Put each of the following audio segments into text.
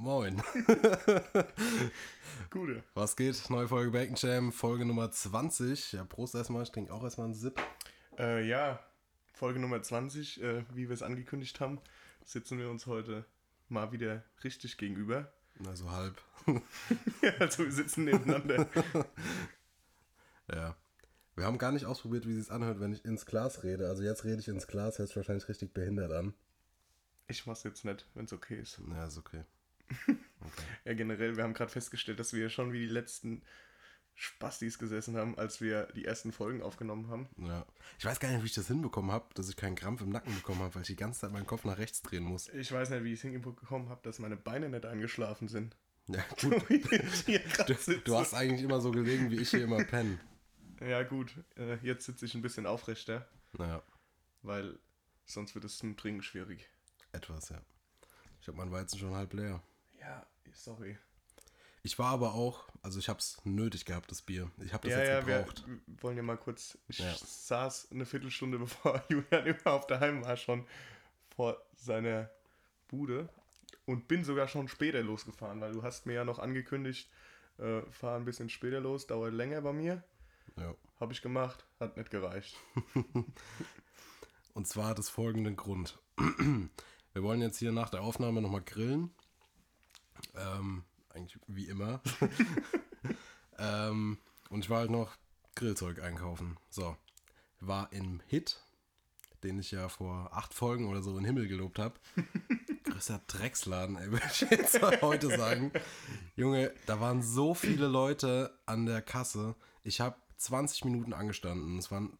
Moin. Gute. Was geht? Neue Folge Bacon Jam, Folge Nummer 20. Ja, Prost erstmal, ich trinke auch erstmal einen Sip. Äh, ja, Folge Nummer 20, äh, wie wir es angekündigt haben, sitzen wir uns heute mal wieder richtig gegenüber. Also halb. Ja, also wir sitzen nebeneinander. Ja. Wir haben gar nicht ausprobiert, wie es anhört, wenn ich ins Glas rede. Also jetzt rede ich ins Glas, hört sich wahrscheinlich richtig behindert an. Ich mach's jetzt nicht, wenn es okay ist. Ja, ist okay. Ja, generell, wir haben gerade festgestellt, dass wir schon wie die letzten Spastis gesessen haben, als wir die ersten Folgen aufgenommen haben. Ja. Ich weiß gar nicht, wie ich das hinbekommen habe, dass ich keinen Krampf im Nacken bekommen habe, weil ich die ganze Zeit meinen Kopf nach rechts drehen muss. Ich weiß nicht, wie ich es hingekommen habe, dass meine Beine nicht eingeschlafen sind. Ja, gut. Du, du hast eigentlich immer so gelegen, wie ich hier immer penne. Ja, gut. Äh, jetzt sitze ich ein bisschen aufrechter, Naja, weil sonst wird es zum Trinken schwierig. etwas, ja. Ich habe meinen Weizen schon halb leer. Ja, sorry. Ich war aber auch, also ich habe es nötig gehabt, das Bier. Ich habe das ja, jetzt ja, wir gebraucht. wollen ja mal kurz. Ich Ja. saß eine Viertelstunde bevor Julian überhaupt daheim war, schon vor seiner Bude und bin sogar schon später losgefahren, weil du hast mir ja noch angekündigt, äh, fahr ein bisschen später los, dauert länger bei mir. Ja. Habe ich gemacht, hat nicht gereicht. Und zwar hat es folgenden Grund. Wir wollen jetzt hier nach der Aufnahme nochmal grillen. Ähm, eigentlich wie immer. ähm, und ich war halt noch Grillzeug einkaufen. So. War im Hit, den ich ja vor acht Folgen oder so in den Himmel gelobt habe. Größer Drecksladen, ey, würde ich jetzt heute sagen. Junge, da waren so viele Leute an der Kasse. Ich habe 20 Minuten angestanden. Es waren,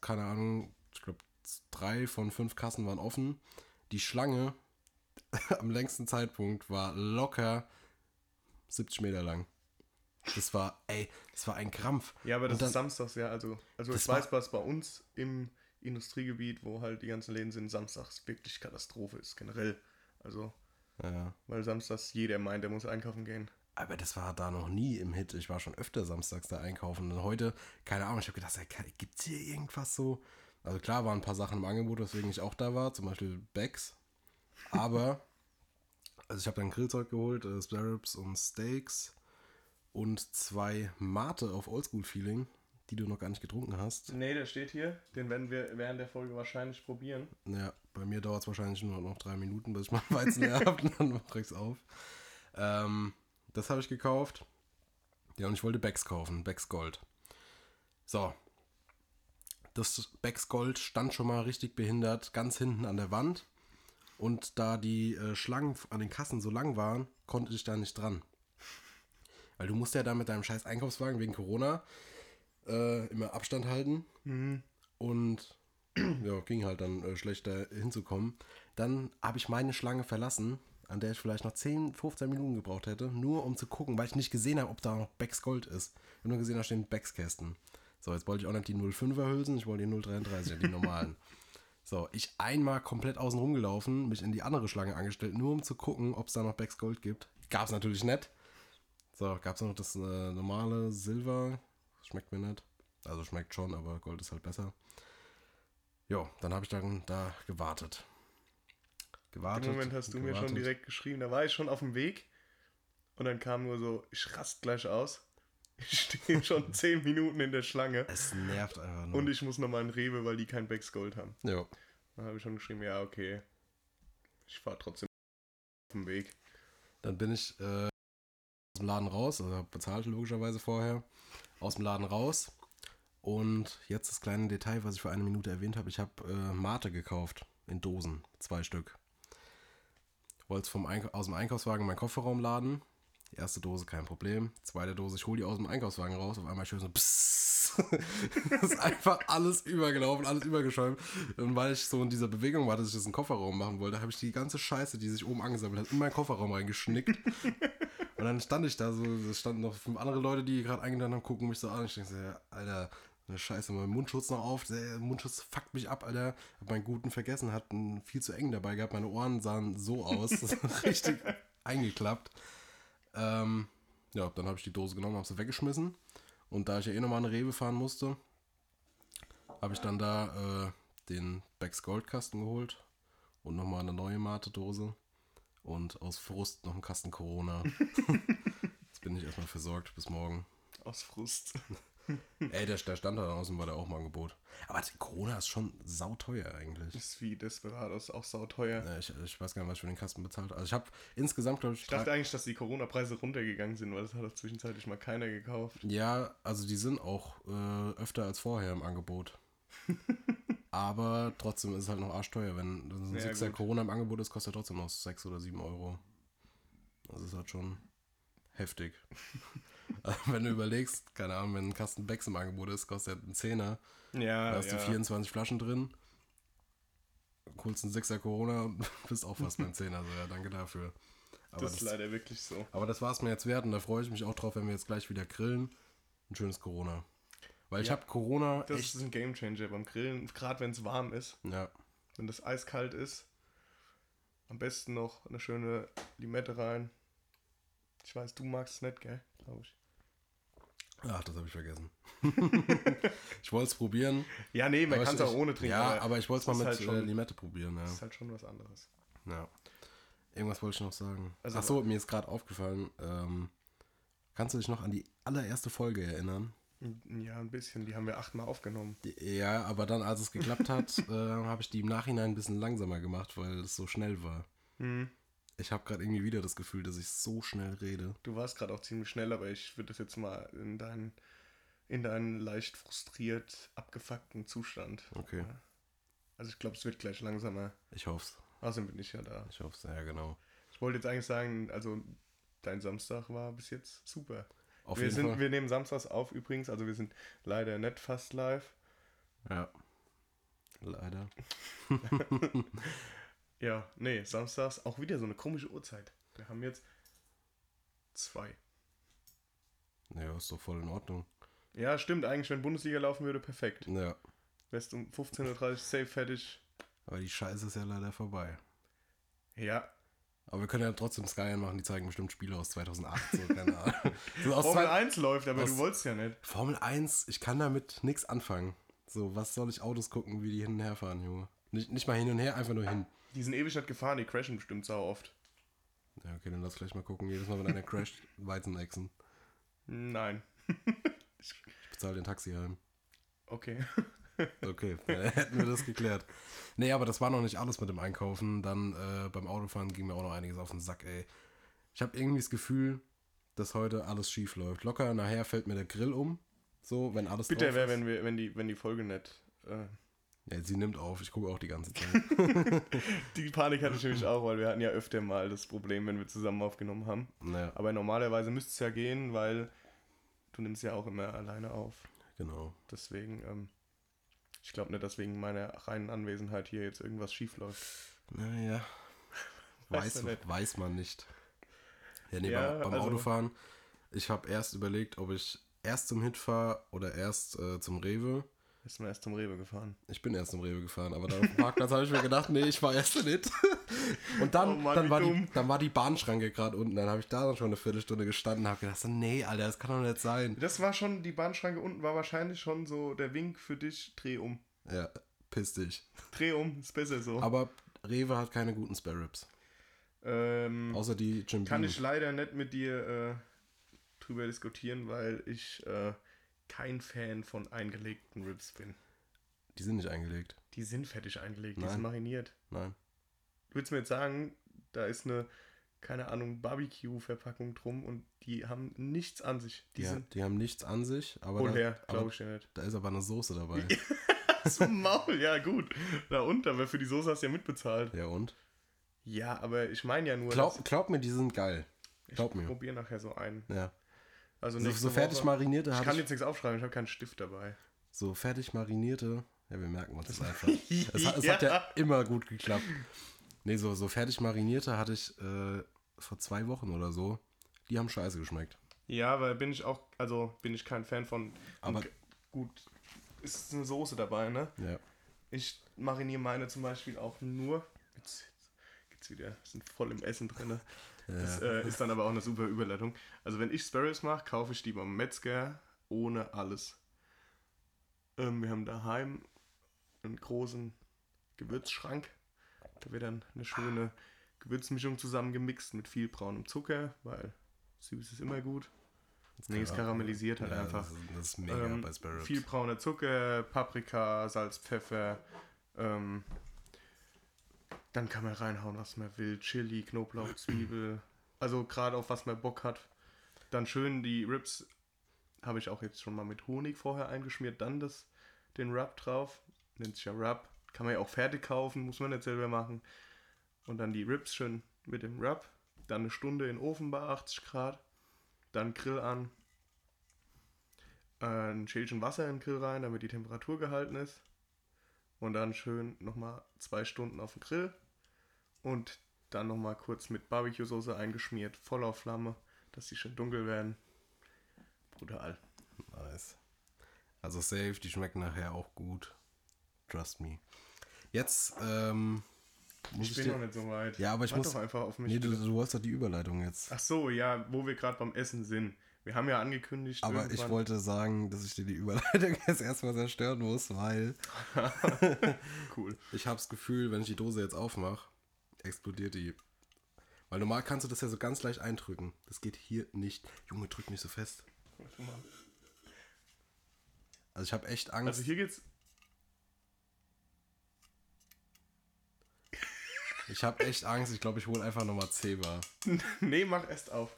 keine Ahnung, ich glaube, drei von fünf Kassen waren offen. Die Schlange am längsten Zeitpunkt war locker 70 Meter lang. Das war, ey, das war ein Krampf. Ja, aber das dann- ist samstags, ja. Also, also ich weiß, was bei uns im Industriegebiet, wo halt die ganzen Läden sind, samstags wirklich Katastrophe ist, generell. Also, Ja. weil samstags jeder meint, er muss einkaufen gehen. Aber das war da noch nie im Hit. Ich war schon öfter samstags da einkaufen. Und heute, keine Ahnung, ich habe gedacht, gibt es hier irgendwas so? Also klar waren ein paar Sachen im Angebot, weswegen ich auch da war. Zum Beispiel Bags. Aber, also ich habe dann Grillzeug geholt, äh, Spare Ribs und Steaks. Und zwei Mate auf Oldschool-Feeling, die du noch gar nicht getrunken hast. Nee, der steht hier. Den werden wir während der Folge wahrscheinlich probieren. Ja, bei mir dauert es wahrscheinlich nur noch drei Minuten, bis ich meinen Weizen leer habe und dann mache ich es auf. Ähm, das habe ich gekauft. Ja, und ich wollte Becks kaufen, Becks Gold. So. Das Becks Gold stand schon mal richtig behindert, ganz hinten an der Wand. Und da die äh, Schlangen an den Kassen so lang waren, konnte ich da nicht dran. Weil du musst ja da mit deinem scheiß Einkaufswagen wegen Corona äh, immer Abstand halten. Und ja, ging halt dann äh, schlechter hinzukommen. Dann habe ich meine Schlange verlassen, an der ich vielleicht noch 10, 15 Minuten gebraucht hätte, nur um zu gucken, weil ich nicht gesehen habe, ob da noch Becks Gold ist. Ich habe nur gesehen, da stehen Becks Kästen. So, jetzt wollte ich auch nicht die 05er Hülsen, ich wollte die 033, die normalen. So, ich einmal komplett außen rumgelaufen, mich in die andere Schlange angestellt, nur um zu gucken, ob es da noch Becks Gold gibt. Gab es natürlich nicht. So, gab es noch das äh, normale Silber. Schmeckt mir nicht. Also schmeckt schon, aber Gold ist halt besser. Jo, dann habe ich dann da gewartet. Gewartet. Im Moment hast du mir schon gewartet. direkt geschrieben. Da war ich schon auf dem Weg. Und dann kam nur so, ich rast gleich aus. Ich stehe schon 10 Minuten in der Schlange. Es nervt einfach nur. Und ich muss nochmal in Rewe, weil die kein Becks Gold haben. jo. Dann habe ich schon geschrieben, ja, okay. Ich fahre trotzdem auf dem Weg. Dann bin ich äh, aus dem Laden raus, also bezahlt logischerweise vorher, aus dem Laden raus. Und jetzt das kleine Detail, was ich vor einer Minute erwähnt habe, ich habe äh, Mate gekauft in Dosen, zwei Stück. Wollte es vom Eink aus dem Einkaufswagen in meinen Kofferraum laden. Erste Dose kein Problem. Zweite Dose, ich hole die aus dem Einkaufswagen raus. Auf einmal schön so pssst. das ist einfach alles übergelaufen, alles übergeschäumt. Und weil ich so in dieser Bewegung war, dass ich das in den Kofferraum machen wollte, habe ich die ganze Scheiße, die sich oben angesammelt hat, in meinen Kofferraum reingeschnickt. Und dann stand ich da so, es standen noch fünf andere Leute, die gerade eingeladen haben, gucken mich so an. Ich denke so, ja, Alter, eine Scheiße, mein Mundschutz noch auf. Der Mundschutz fuckt mich ab, Alter. Hab meinen guten vergessen, hat einen viel zu eng dabei gehabt. Meine Ohren sahen so aus. Richtig eingeklappt. Ähm, ja, dann habe ich die Dose genommen, habe sie weggeschmissen. Und da ich ja eh nochmal eine Rewe fahren musste, habe ich dann da äh, den Becks Goldkasten geholt und nochmal eine neue Mate-Dose. und aus Frust noch einen Kasten Corona. Jetzt bin ich erstmal versorgt bis morgen. Aus Frust. Ey, der, der stand da draußen, war der auch im Angebot. Aber die Corona ist schon sauteuer eigentlich. ist wie Desperados, auch sauteuer. Ja, ich, ich weiß gar nicht, was ich für den Kasten bezahlt habe. Also ich habe insgesamt, glaube ich, Ich dachte eigentlich, dass die Corona-Preise runtergegangen sind, weil das hat doch zwischenzeitlich mal keiner gekauft. Ja, also die sind auch äh, öfter als vorher im Angebot. Aber trotzdem ist es halt noch arschteuer. Wenn so ein Ja, Sixer. Corona im Angebot ist, kostet er trotzdem noch 6 oder 7 Euro. Das ist halt schon heftig. Also wenn du überlegst, keine Ahnung, wenn ein Kasten Becks im Angebot ist, kostet er einen Zehner. Ja, Da hast ja. du 24 Flaschen drin. Holst einen Sixer Corona und bist auch fast beim Zehner. So, ja, danke dafür. Aber das ist leider wirklich so. aber das war es mir jetzt wert und da freue ich mich auch drauf, wenn wir jetzt gleich wieder grillen. Ein schönes Corona. Weil ich Ja, habe Corona Das echt. ist ein Gamechanger beim Grillen, gerade wenn es warm ist. Ja, Wenn das eiskalt ist, am besten noch eine schöne Limette rein. Ich weiß, du magst es nicht, gell? Glaube ich. ach, das habe ich vergessen. ich wollte es probieren. Ja, nee, man kann es auch ohne trinken. Ja, aber ich wollte es mal mit halt schon- äh, Limette probieren. das Ja. ist halt schon was anderes. ja. Irgendwas wollte ich noch sagen. Also- ach so, mir ist gerade aufgefallen. Ähm, kannst du dich noch an die allererste Folge erinnern? Ja, ein bisschen. Die haben wir achtmal aufgenommen. Ja, aber dann, als es geklappt hat, äh, habe ich die im Nachhinein ein bisschen langsamer gemacht, weil es so schnell war. Hm. Ich habe gerade irgendwie wieder das Gefühl, dass ich so schnell rede. Du warst gerade auch ziemlich schnell, aber ich würde das jetzt mal in deinen, in deinen leicht frustriert abgefuckten Zustand. Okay, Also ich glaube, es wird gleich langsamer. ich hoffe Außerdem bin ich ja da. Ich hoffe ja, genau. Ich wollte jetzt eigentlich sagen, also dein Samstag war bis jetzt super. Auf wir, jeden sind, Fall. wir nehmen samstags auf übrigens, also wir sind leider nicht fast live. ja. Leider. Ja, nee, samstags auch wieder so eine komische Uhrzeit. Wir haben jetzt zwei. Ja, ist doch voll in Ordnung. Ja, stimmt, eigentlich, wenn Bundesliga laufen würde, perfekt. Ja. Wärst um 15.30 Uhr safe fertig. Aber die Scheiße ist ja leider vorbei. Ja, Aber wir können ja trotzdem Sky machen, die zeigen bestimmt Spiele aus 2008, so, keine Ahnung. So Formel zwei, 1 läuft, aber du wolltest ja nicht. Formel 1, ich kann damit nichts anfangen. So, was soll ich Autos gucken, wie die hin und her fahren, Junge? Nicht, nicht mal hin und her, einfach nur hin. Die sind ewig nicht gefahren, die crashen bestimmt sau oft. Ja, okay, dann lass gleich mal gucken. Jedes Mal, wenn einer crasht, Weizenechsen. Nein. Ich bezahle den Taxi heim. Okay. Okay, dann hätten wir das geklärt. Nee, aber das war noch nicht alles mit dem Einkaufen. Dann äh, beim Autofahren ging mir auch noch einiges auf den Sack, ey. Ich habe irgendwie das Gefühl, dass heute alles schief läuft. Locker nachher fällt mir der Grill um. So, wenn alles drauf wäre, wenn, wir, wenn, die, wenn die Folge nicht. Äh, Ja, sie nimmt auf. Ich gucke auch die ganze Zeit. die Panik hatte ich nämlich auch, weil wir hatten ja öfter mal das Problem, wenn wir zusammen aufgenommen haben. naja, Aber normalerweise müsste es ja gehen, weil du nimmst ja auch immer alleine auf. genau. Deswegen, ähm, ich glaube nicht, dass wegen meiner reinen Anwesenheit hier jetzt irgendwas schief läuft. Naja. Weiß Weiß, man nicht. weiß man nicht. Ja, nee, Ja, beim, beim also- Autofahren, ich habe erst überlegt, ob ich erst zum Hit fahre oder erst äh, zum Rewe. Ist mir erst zum Rewe gefahren. Ich bin erst zum Rewe gefahren, aber dann auf dem Parkplatz habe ich mir gedacht, nee, ich war erst nicht. Und dann, Oh Mann, dann, war die, dann war die Bahnschranke gerade unten. Dann habe ich da dann schon eine Viertelstunde gestanden und habe gedacht, nee, Alter, das kann doch nicht sein. Das war schon, die Bahnschranke unten war wahrscheinlich schon so der Wink für dich, dreh um. Ja, piss dich. Dreh um, ist besser so. Aber Rewe hat keine guten Spare Ribs. Ähm, Außer die Jim kann Beam. ich leider nicht mit dir äh, drüber diskutieren, weil ich äh, kein Fan von eingelegten Ribs bin. Die sind nicht eingelegt. Die sind fertig eingelegt, die Nein. sind mariniert. Nein. Du willst mir jetzt sagen, da ist eine, keine Ahnung, Barbecue-Verpackung drum und die haben nichts an sich. Die Die, sind die haben nichts an sich, aber, da, aber glaube ich ja nicht. da ist aber eine Soße dabei. Zum Maul, ja gut. Da unten, aber für die Soße hast du ja mitbezahlt. Ja, und? Ja, aber ich meine ja nur, Glaub, glaub mir, die sind geil. ich glaub mir. probiere nachher so einen. Ja. Also So, so fertig Woche, marinierte Ich habe kann ich. jetzt nichts aufschreiben, ich habe keinen Stift dabei. So fertig marinierte. Ja, wir merken uns das einfach. Es, hat, es hat ja immer gut geklappt. Nee, so, so fertig marinierte hatte ich äh, vor zwei Wochen oder so. Die haben scheiße geschmeckt. Ja, weil bin ich auch, also bin ich kein Fan von. Aber- gut, ist eine Soße dabei, ne? Ja. Ich mariniere meine zum Beispiel auch nur. Jetzt geht's wieder, sind voll im Essen drin. Das äh, ist dann aber auch eine super Überleitung. Also wenn ich Sparrows mache, kaufe ich die beim Metzger ohne alles. Ähm, wir haben daheim einen großen Gewürzschrank. Da wird dann eine schöne Gewürzmischung zusammengemixt mit viel braunem Zucker, weil süß ist immer gut. Nee, es karamellisiert halt Ja, einfach. Das ist, das ist mega Ähm, bei Spare Ribs. viel brauner Zucker, Paprika, Salz, Pfeffer. Ähm, dann kann man reinhauen, was man will. Chili, Knoblauch, Zwiebel. Also gerade auf was man Bock hat. Dann schön die Ribs habe ich auch jetzt schon mal mit Honig vorher eingeschmiert. Dann das, den Rub drauf. Nennt sich ja Rub. Kann man ja auch fertig kaufen, muss man nicht selber machen. Und dann die Ribs schön mit dem Rub. Dann eine Stunde in den Ofen bei 80 Grad. Dann Grill an. Äh, ein Schälchen Wasser in den Grill rein, damit die Temperatur gehalten ist. Und dann schön nochmal zwei Stunden auf dem Grill. Und dann nochmal kurz mit Barbecue-Soße eingeschmiert, voll auf Flamme, dass die schön dunkel werden. Brutal. Nice. Also safe, die schmecken nachher auch gut. Trust me. Jetzt, ähm, muss Ich ich, bin dir... noch nicht so weit. Ja, aber ich Wart muss- doch einfach auf mich. Nee, du, du hast doch die Überleitung jetzt. Ach so, ja, wo wir gerade beim Essen sind. Wir haben ja angekündigt, Aber ich wollte sagen, dass ich dir die Überleitung jetzt erstmal zerstören muss, weil Cool. ich habe das Gefühl, wenn ich die Dose jetzt aufmache, explodiert die. Weil normal kannst du das ja so ganz leicht eindrücken. Das geht hier nicht. Junge, drück nicht so fest. Warte mal. Also ich habe echt Angst. Also hier geht's. ich habe echt Angst. Ich glaube, ich hole einfach nochmal Zebra. nee, mach erst auf.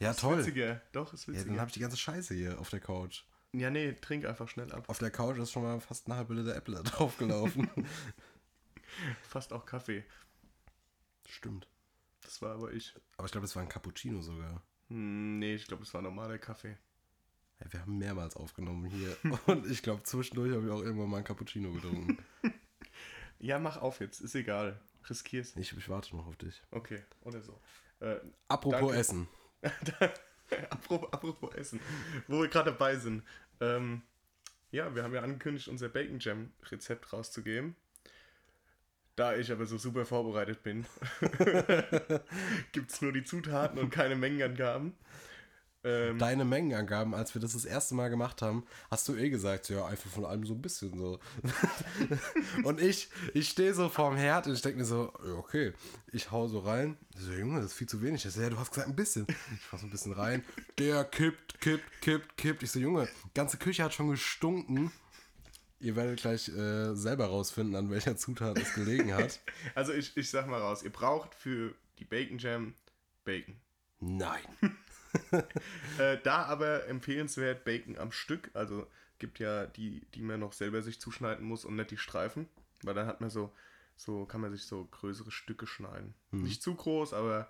Ja, Ist toll. Witziger. Doch, ist Ja, witziger. dann habe ich die ganze Scheiße hier auf der Couch. Ja, nee, trink einfach schnell ab. Auf der Couch ist schon mal fast eine halbe Liter Apple draufgelaufen. Fast auch Kaffee. Stimmt. Das war aber ich. Aber ich glaube, das war ein Cappuccino sogar. Hm, nee, ich glaube, es war normaler Kaffee. Ja, wir haben mehrmals aufgenommen hier. Und ich glaube, zwischendurch habe ich auch irgendwann mal ein Cappuccino getrunken. Ja, mach auf jetzt, ist egal. Riskier's. Ich, ich warte noch auf dich. Okay, oder so. Äh, Apropos Danke. Essen. apropos, apropos Essen, wo wir gerade dabei sind. Ähm, ja, wir haben ja angekündigt, unser Bacon Jam Rezept rauszugeben. Da ich aber so super vorbereitet bin, gibt es nur die Zutaten und keine Mengenangaben. Ähm, Deine Mengenangaben, als wir das das erste Mal gemacht haben, hast du eh gesagt, ja, einfach von allem so ein bisschen so. und ich, ich stehe so vorm Herd und ich denke mir so, okay, ich hau so rein. Ich so, Junge, das ist viel zu wenig. Ich so, ja, du hast gesagt ein bisschen. Ich fass so ein bisschen rein. Der kippt, kippt, kippt, kippt. Ich so, Junge, ganze Küche hat schon gestunken. Ihr werdet gleich äh, selber rausfinden, an welcher Zutat es gelegen hat. also ich, ich sag mal raus, ihr braucht für die Bacon Jam Bacon. Nein. Äh, da aber empfehlenswert Bacon am Stück. Also gibt ja die, die man noch selber sich zuschneiden muss und nicht die Streifen. Weil dann hat man so, so kann man sich so größere Stücke schneiden. Nicht zu groß, aber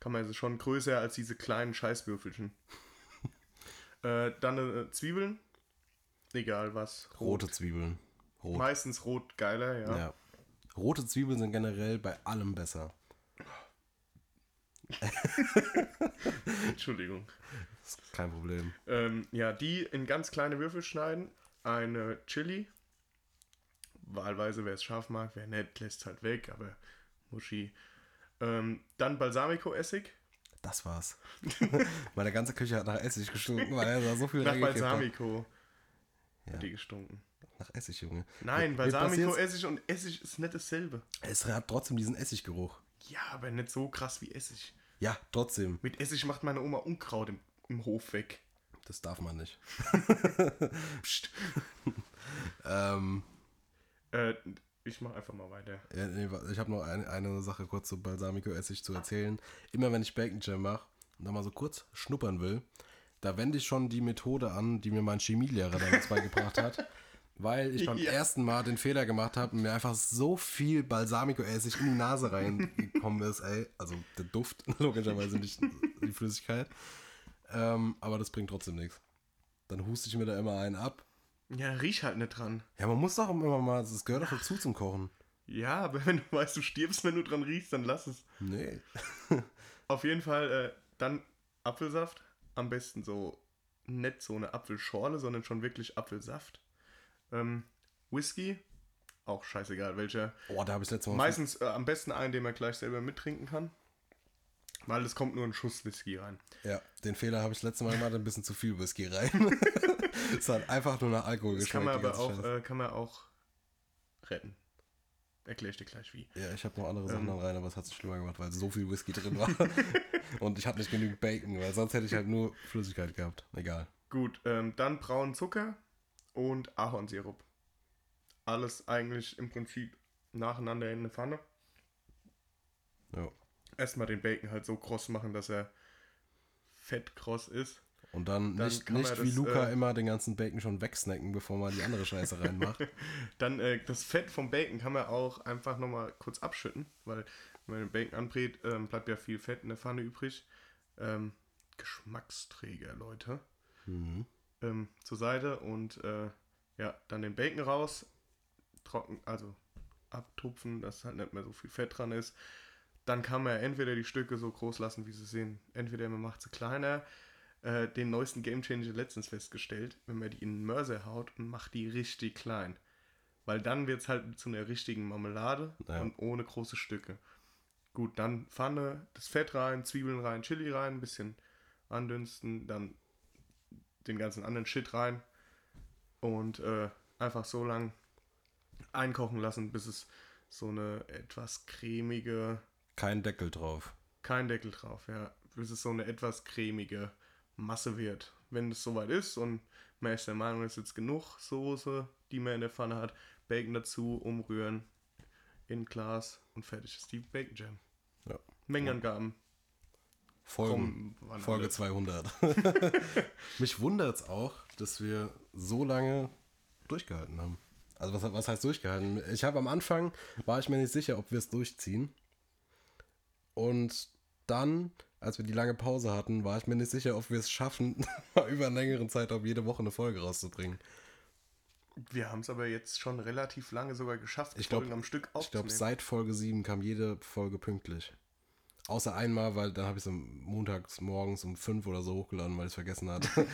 kann man sie schon größer als diese kleinen Scheißwürfelchen. äh, dann äh, Zwiebeln. Egal was. Rote Zwiebeln. Rot. Meistens rot geiler, ja. Ja. Rote Zwiebeln sind generell bei allem besser. Entschuldigung. Kein Problem. Ähm, ja, die in ganz kleine Würfel schneiden. Eine Chili. Wahlweise, wer es scharf mag, wer nicht, lässt halt weg, aber Muschi. Ähm, dann Balsamico-Essig. Das war's. Meine ganze Küche hat nach Essig gestunken, weil er da so viel Nach hat. Balsamico Ja. hat die gestunken. Nach Essig, Junge. Nein, passiert's- Balsamico-Essig und Essig ist nicht dasselbe. Es hat trotzdem diesen Essiggeruch. Ja, aber nicht so krass wie Essig. Ja, trotzdem. Mit Essig macht meine Oma Unkraut im, im Hof weg. Das darf man nicht. Psst. Ähm, Äh, ich mach einfach mal weiter. ja, nee, ich habe noch eine, eine Sache kurz zu Balsamico-Essig zu erzählen. Immer wenn ich Bacon Jam mache und da mal so kurz schnuppern will, da wende ich schon die Methode an, die mir mein Chemielehrer damals beigebracht hat. Weil ich beim Ja. ersten Mal den Fehler gemacht habe und mir einfach so viel Balsamico-Essig in die Nase reingekommen ist, ey. Also der Duft, logischerweise nicht die Flüssigkeit. Ähm, aber das bringt trotzdem nichts. Dann huste ich mir da immer einen ab. Ja, riech halt nicht dran. Ja, man muss doch immer mal, das gehört doch dazu zum Kochen. Ja, aber wenn du weißt, du stirbst, wenn du dran riechst, dann lass es. Nee. Auf jeden Fall äh, dann Apfelsaft. Am besten so nicht so eine Apfelschorle, sondern schon wirklich Apfelsaft. Ähm, Whisky. Auch scheißegal, welcher. Oh, da habe ich letztes Mal. Meistens äh, am besten einen, den man gleich selber mittrinken kann. Weil es kommt nur ein Schuss Whisky rein. Ja, den Fehler habe ich letztes Mal gemacht, ein bisschen zu viel Whisky rein. es hat einfach nur nach Alkohol Das kann geschmeckt. man die aber auch, äh, kann man auch retten. Erkläre ich dir gleich wie. Ja, ich habe noch andere Sachen Ähm. rein, aber es hat es schlimmer gemacht, weil so viel Whisky drin war. Und ich hatte nicht genügend Bacon, weil sonst hätte ich halt nur Flüssigkeit gehabt. Egal. Gut, ähm, dann braunen Zucker und Ahornsirup. Alles eigentlich im Prinzip nacheinander in eine Pfanne. Ja. Erstmal den Bacon halt so kross machen, dass er fettkross ist. Und dann, Dann nicht, nicht das, wie Luca äh, immer den ganzen Bacon schon wegsnacken, bevor man die andere Scheiße reinmacht. Dann äh, das Fett vom Bacon kann man auch einfach nochmal kurz abschütten, weil wenn man den Bacon anbrät, ähm, bleibt ja viel Fett in der Pfanne übrig. Ähm, Geschmacksträger, Leute. mhm. Ähm, zur Seite und äh, ja, dann den Bacon raus, trocken, also abtupfen, dass halt nicht mehr so viel Fett dran ist. Dann kann man entweder die Stücke so groß lassen, wie sie sind, entweder man macht sie kleiner. Äh, den neuesten Game Changer letztens festgestellt, wenn man die in den Mörser haut und macht die richtig klein. Weil dann wird es halt zu einer richtigen Marmelade Ja. und ohne große Stücke. Gut, dann Pfanne, das Fett rein, Zwiebeln rein, Chili rein, ein bisschen andünsten, dann den ganzen anderen Shit rein und äh, einfach so lang einkochen lassen, bis es so eine etwas cremige, Kein Deckel drauf. kein Deckel drauf, ja, bis es so eine etwas cremige Masse wird. Wenn es soweit ist und man ist der Meinung, es ist jetzt genug Soße, die man in der Pfanne hat, Bacon dazu, umrühren, in Glas und fertig ist die Bacon Jam. Ja. Mengenangaben. Folgen, waren Folge alle. 200. Mich wundert es auch, dass wir so lange durchgehalten haben. Also was, was heißt durchgehalten? Ich habe am Anfang, war ich mir nicht sicher, ob wir es durchziehen. Und dann, als wir die lange Pause hatten, war ich mir nicht sicher, ob wir es schaffen, über einen längeren Zeitraum jede Woche eine Folge rauszubringen. Wir haben es aber jetzt schon relativ lange sogar geschafft, Ich glaub- Folgen am Stück Ich glaube, aufzunehmen. seit Folge 7 kam jede Folge pünktlich. Außer einmal, weil dann habe ich es montags morgens um 5 oder so hochgeladen, weil ich es vergessen hatte.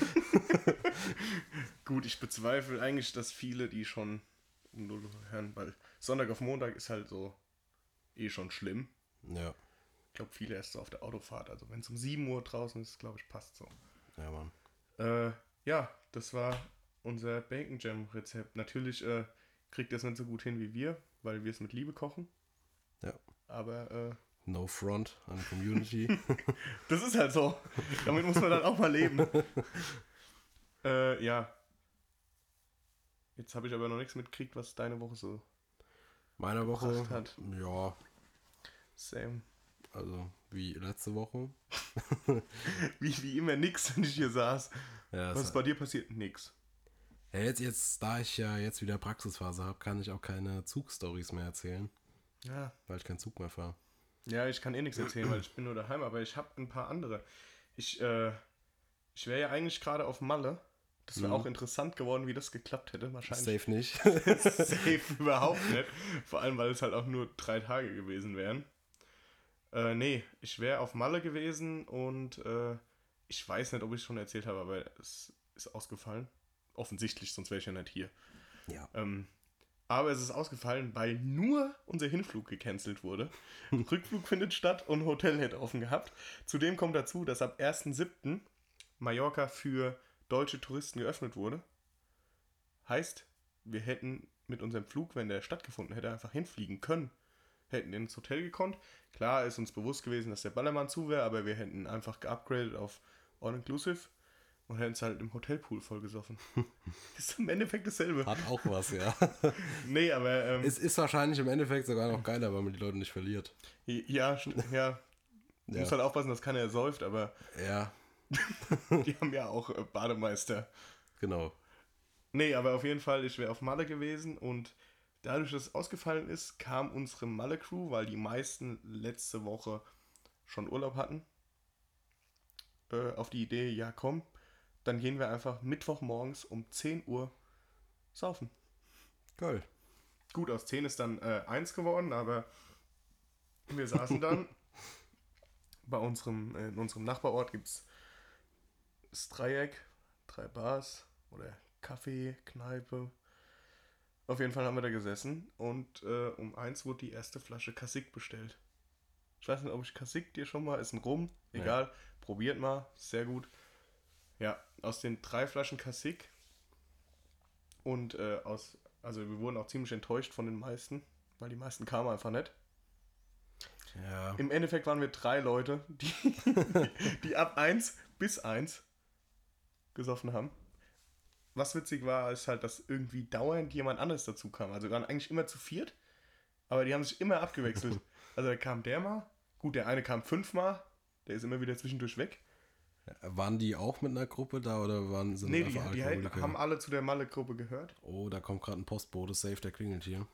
Gut, ich bezweifle eigentlich, dass viele die schon um 0 Uhr hören, weil Sonntag auf Montag ist halt so eh schon schlimm. ja, Ich glaube, viele erst so auf der Autofahrt. Also wenn es um 7 Uhr draußen ist, glaube ich, passt so. ja, Mann. Äh, ja, das war unser Bacon Jam Rezept. Natürlich äh, kriegt das nicht so gut hin wie wir, weil wir es mit Liebe kochen. Ja. Aber äh, No front an Community. das ist halt so. Damit muss man dann auch mal leben. äh, ja. Jetzt habe ich aber noch nichts mitgekriegt, was deine Woche so Meine Woche, hat. ja, Same. also wie letzte Woche. Wie, wie immer nix, wenn ich hier saß. Ja, Was ist bei dir passiert? Nix. ja jetzt, jetzt, da ich ja jetzt wieder Praxisphase habe, kann ich auch keine Zugstories mehr erzählen, Ja. weil ich keinen Zug mehr fahre. Ja, ich kann eh nichts erzählen, weil ich bin nur daheim, aber ich habe ein paar andere. Ich, äh, ich wäre ja eigentlich gerade auf Malle. Das wäre Mhm. auch interessant geworden, wie das geklappt hätte. Wahrscheinlich Safe nicht. safe überhaupt nicht. Vor allem, weil es halt auch nur drei Tage gewesen wären. Äh, nee, ich wäre auf Malle gewesen und äh, ich weiß nicht, ob ich es schon erzählt habe, aber es ist ausgefallen. Offensichtlich, sonst wäre ich ja nicht hier. ja. Ähm, aber es ist ausgefallen, weil nur unser Hinflug gecancelt wurde. Rückflug findet statt und Hotel hätte offen gehabt. Zudem kommt dazu, dass ab 1.7. Mallorca für deutsche Touristen geöffnet wurde. Heißt, wir hätten mit unserem Flug, wenn der stattgefunden hätte, einfach hinfliegen können. Hätten ins Hotel gekonnt. Klar ist uns bewusst gewesen, dass der Ballermann zu wäre, aber wir hätten einfach geupgradet auf All-Inclusive und hätten es halt im Hotelpool vollgesoffen. ist im Endeffekt dasselbe. Hat auch was, ja. Nee, aber ähm, Es ist wahrscheinlich im Endeffekt sogar noch geiler, weil man die Leute nicht verliert. ja, ja. Ja. Muss halt aufpassen, dass keiner säuft, aber Ja, die haben ja auch äh, Bademeister. genau. Nee, aber auf jeden Fall, ich wäre auf Malle gewesen und dadurch, dass es ausgefallen ist, kam unsere Malle-Crew, weil die meisten letzte Woche schon Urlaub hatten, äh, auf die Idee, ja komm, dann gehen wir einfach Mittwochmorgens um 10 Uhr saufen. Geil. Gut, aus 10 ist dann äh, 1 geworden, aber wir saßen dann bei unserem, äh, in unserem Nachbarort gibt es das Dreieck, drei Bars oder Kaffee, Kneipe. Auf jeden Fall haben wir da gesessen und äh, um 1 wurde die erste Flasche Kassik bestellt. Ich weiß nicht, ob ich Kassik dir schon mal, ist ein Rum, Nee. egal, probiert mal, sehr gut. Ja, aus den drei Flaschen Kassik und äh, aus, also wir wurden auch ziemlich enttäuscht von den meisten, weil die meisten kamen einfach nicht. Ja. Im Endeffekt waren wir drei Leute, die, die ab 1 bis 1 gesoffen haben. Was witzig war, ist halt, dass irgendwie dauernd jemand anderes dazu kam. Also wir waren eigentlich immer zu viert, aber die haben sich immer abgewechselt. Also da kam der mal, gut, der eine kam fünfmal, der ist immer wieder zwischendurch weg. Waren die auch mit einer Gruppe da oder waren sind Nee, die, die haben alle zu der Malle-Gruppe gehört. Oh, da kommt gerade ein Postbote, safe, der klingelt hier.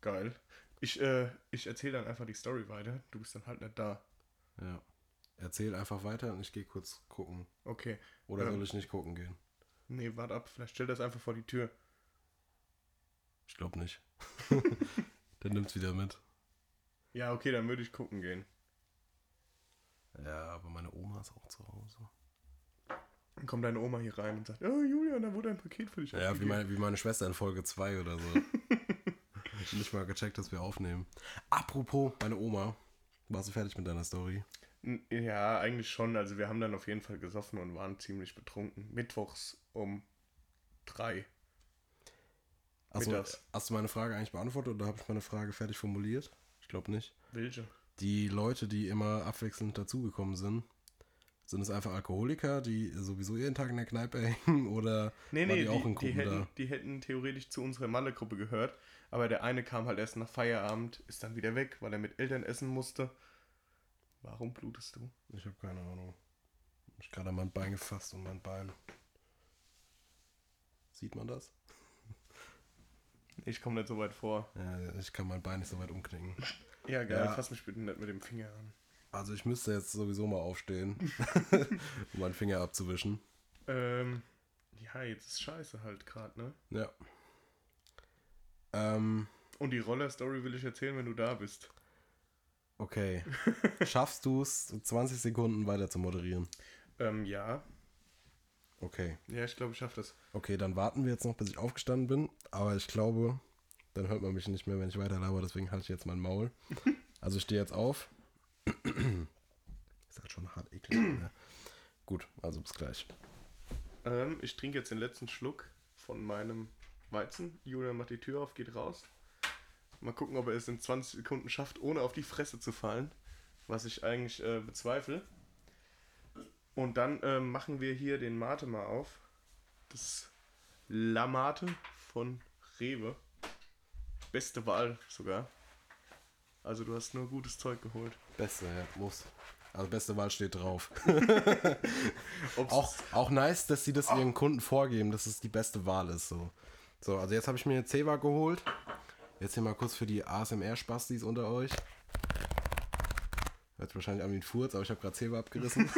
Geil. Ich, äh, ich erzähle dann einfach die Story weiter. Du bist dann halt nicht da. Ja. Erzähl einfach weiter und ich gehe kurz gucken. Okay. Oder Ähm. soll ich nicht gucken gehen? Nee, warte ab. Vielleicht stellt das einfach vor die Tür. Ich glaube nicht. der nimmt's wieder mit. Ja, okay, dann würde ich gucken gehen. Ja, aber meine Oma ist auch zu Hause. Dann kommt deine Oma hier rein und sagt, oh Julian, da wurde ein Paket für dich Ja, wie abgegeben." meine, wie meine Schwester in Folge 2 oder so. nicht mal gecheckt, dass wir aufnehmen. Apropos, meine Oma. Warst du fertig mit deiner Story? Ja, eigentlich schon. Also wir haben dann auf jeden Fall gesoffen und waren ziemlich betrunken. Mittwochs um drei. Mittags. hast du meine Frage eigentlich beantwortet oder habe ich meine Frage fertig formuliert? Ich glaube nicht. Welche? Die Leute, die immer abwechselnd dazugekommen sind, sind es einfach Alkoholiker, die sowieso jeden Tag in der Kneipe hängen oder Nee, nee, die die, auch in die, Gruppen hätten, da? die hätten theoretisch zu unserer Malle-Gruppe gehört. Aber der eine kam halt erst nach Feierabend, ist dann wieder weg, weil er mit Eltern essen musste. Warum blutest du? Ich habe keine Ahnung. Ich gerade an mein Bein gefasst und mein Bein. Sieht man das? Ich komme nicht so weit vor. Ja, ich kann mein Bein nicht so weit umknicken. Ja, geil, Ja. fass mich bitte nicht mit dem Finger an. Also ich müsste jetzt sowieso mal aufstehen, um meinen Finger abzuwischen. Ähm, ja, jetzt ist scheiße halt gerade, ne? Ja. Ähm, Und die Roller-Story will ich erzählen, wenn du da bist. okay. Schaffst du es, 20 Sekunden weiter zu moderieren? Ähm, ja. Okay. Ja, ich glaube, ich schaffe das. Okay, dann warten wir jetzt noch, bis ich aufgestanden bin. Aber ich glaube, dann hört man mich nicht mehr, wenn ich weiter laber. Deswegen halte ich jetzt mein Maul. Also ich stehe jetzt auf. Ist halt schon hart eklig. Ne? Gut, also bis gleich. Ähm, ich trinke jetzt den letzten Schluck von meinem Weizen. Julian macht die Tür auf, geht raus. Mal gucken, ob er es in 20 Sekunden schafft, ohne auf die Fresse zu fallen. Was ich eigentlich äh, bezweifle. Und dann ähm, machen wir hier den Mate mal auf. Das La Mate von Rewe. Beste Wahl sogar. Also du hast nur gutes Zeug geholt. Beste, ja, muss. Also beste Wahl steht drauf. Auch, auch nice, dass sie das ihren Kunden vorgeben, dass es die beste Wahl ist. So, so also jetzt habe ich mir eine Ceva geholt. Jetzt hier mal kurz für die ASMR-Spastis unter euch. Hört wahrscheinlich an wie ein Furz, aber ich habe gerade Ceva abgerissen.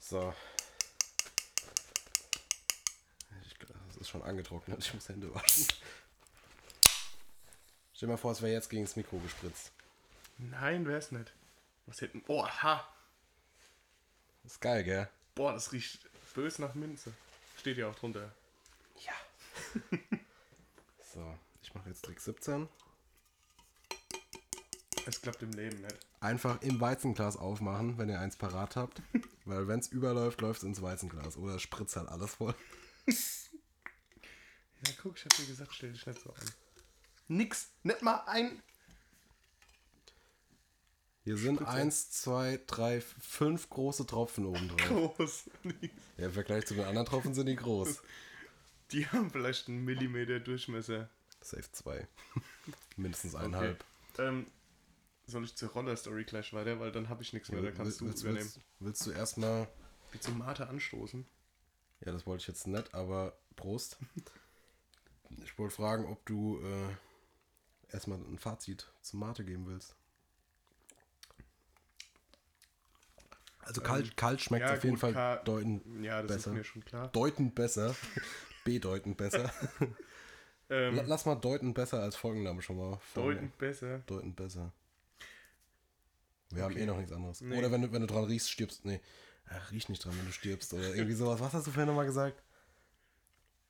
so. Ich, glaub, das ist schon angetrocknet. Ich muss Hände waschen. Stell dir mal vor, es wäre jetzt gegen das Mikro gespritzt. Nein, wär's nicht. Was hätten. Oh, ha! Ist geil, gell? Boah, das riecht bös nach Minze. Steht ja auch drunter. Ja. so, ich mache jetzt Trick 17. Es klappt im Leben nicht. Einfach im Weizenglas aufmachen, wenn ihr eins parat habt. Weil wenn es überläuft, läuft es ins Weizenglas. Oder spritzt halt alles voll. Ja, guck, ich hab dir gesagt, stell dich nicht so an. Nix. Nicht mal ein. Hier sind eins, zwei, drei, fünf große Tropfen oben drauf. Groß. Ja, Im Vergleich zu den anderen Tropfen sind die groß. Die haben vielleicht einen Millimeter Durchmesser. Safe zwei. Mindestens eineinhalb. Ähm, soll ich zur Roller-Story gleich weiter, weil dann habe ich nichts mehr, da kannst du willst, übernehmen. willst, willst du erstmal. Wie zum Mate anstoßen. Ja, das wollte ich jetzt nicht, aber Prost. Ich wollte fragen, ob du äh, erstmal ein Fazit zum Mate geben willst. Also kalt, kalt schmeckt ja, auf jeden gut, Fall Ka- deutend, Ja, das Besser. ist mir schon klar. deutend besser. Bedeutend besser. Ähm, La- Lass mal deutend besser als Folgenname schon mal. vor- Deutend besser. Deutend besser. Wir haben Okay. eh noch nichts anderes. Nee. Oder wenn du, wenn du dran riechst, stirbst. Nee. Ach, riech nicht dran, wenn du stirbst. Oder irgendwie sowas. Was hast du vorhin nochmal gesagt?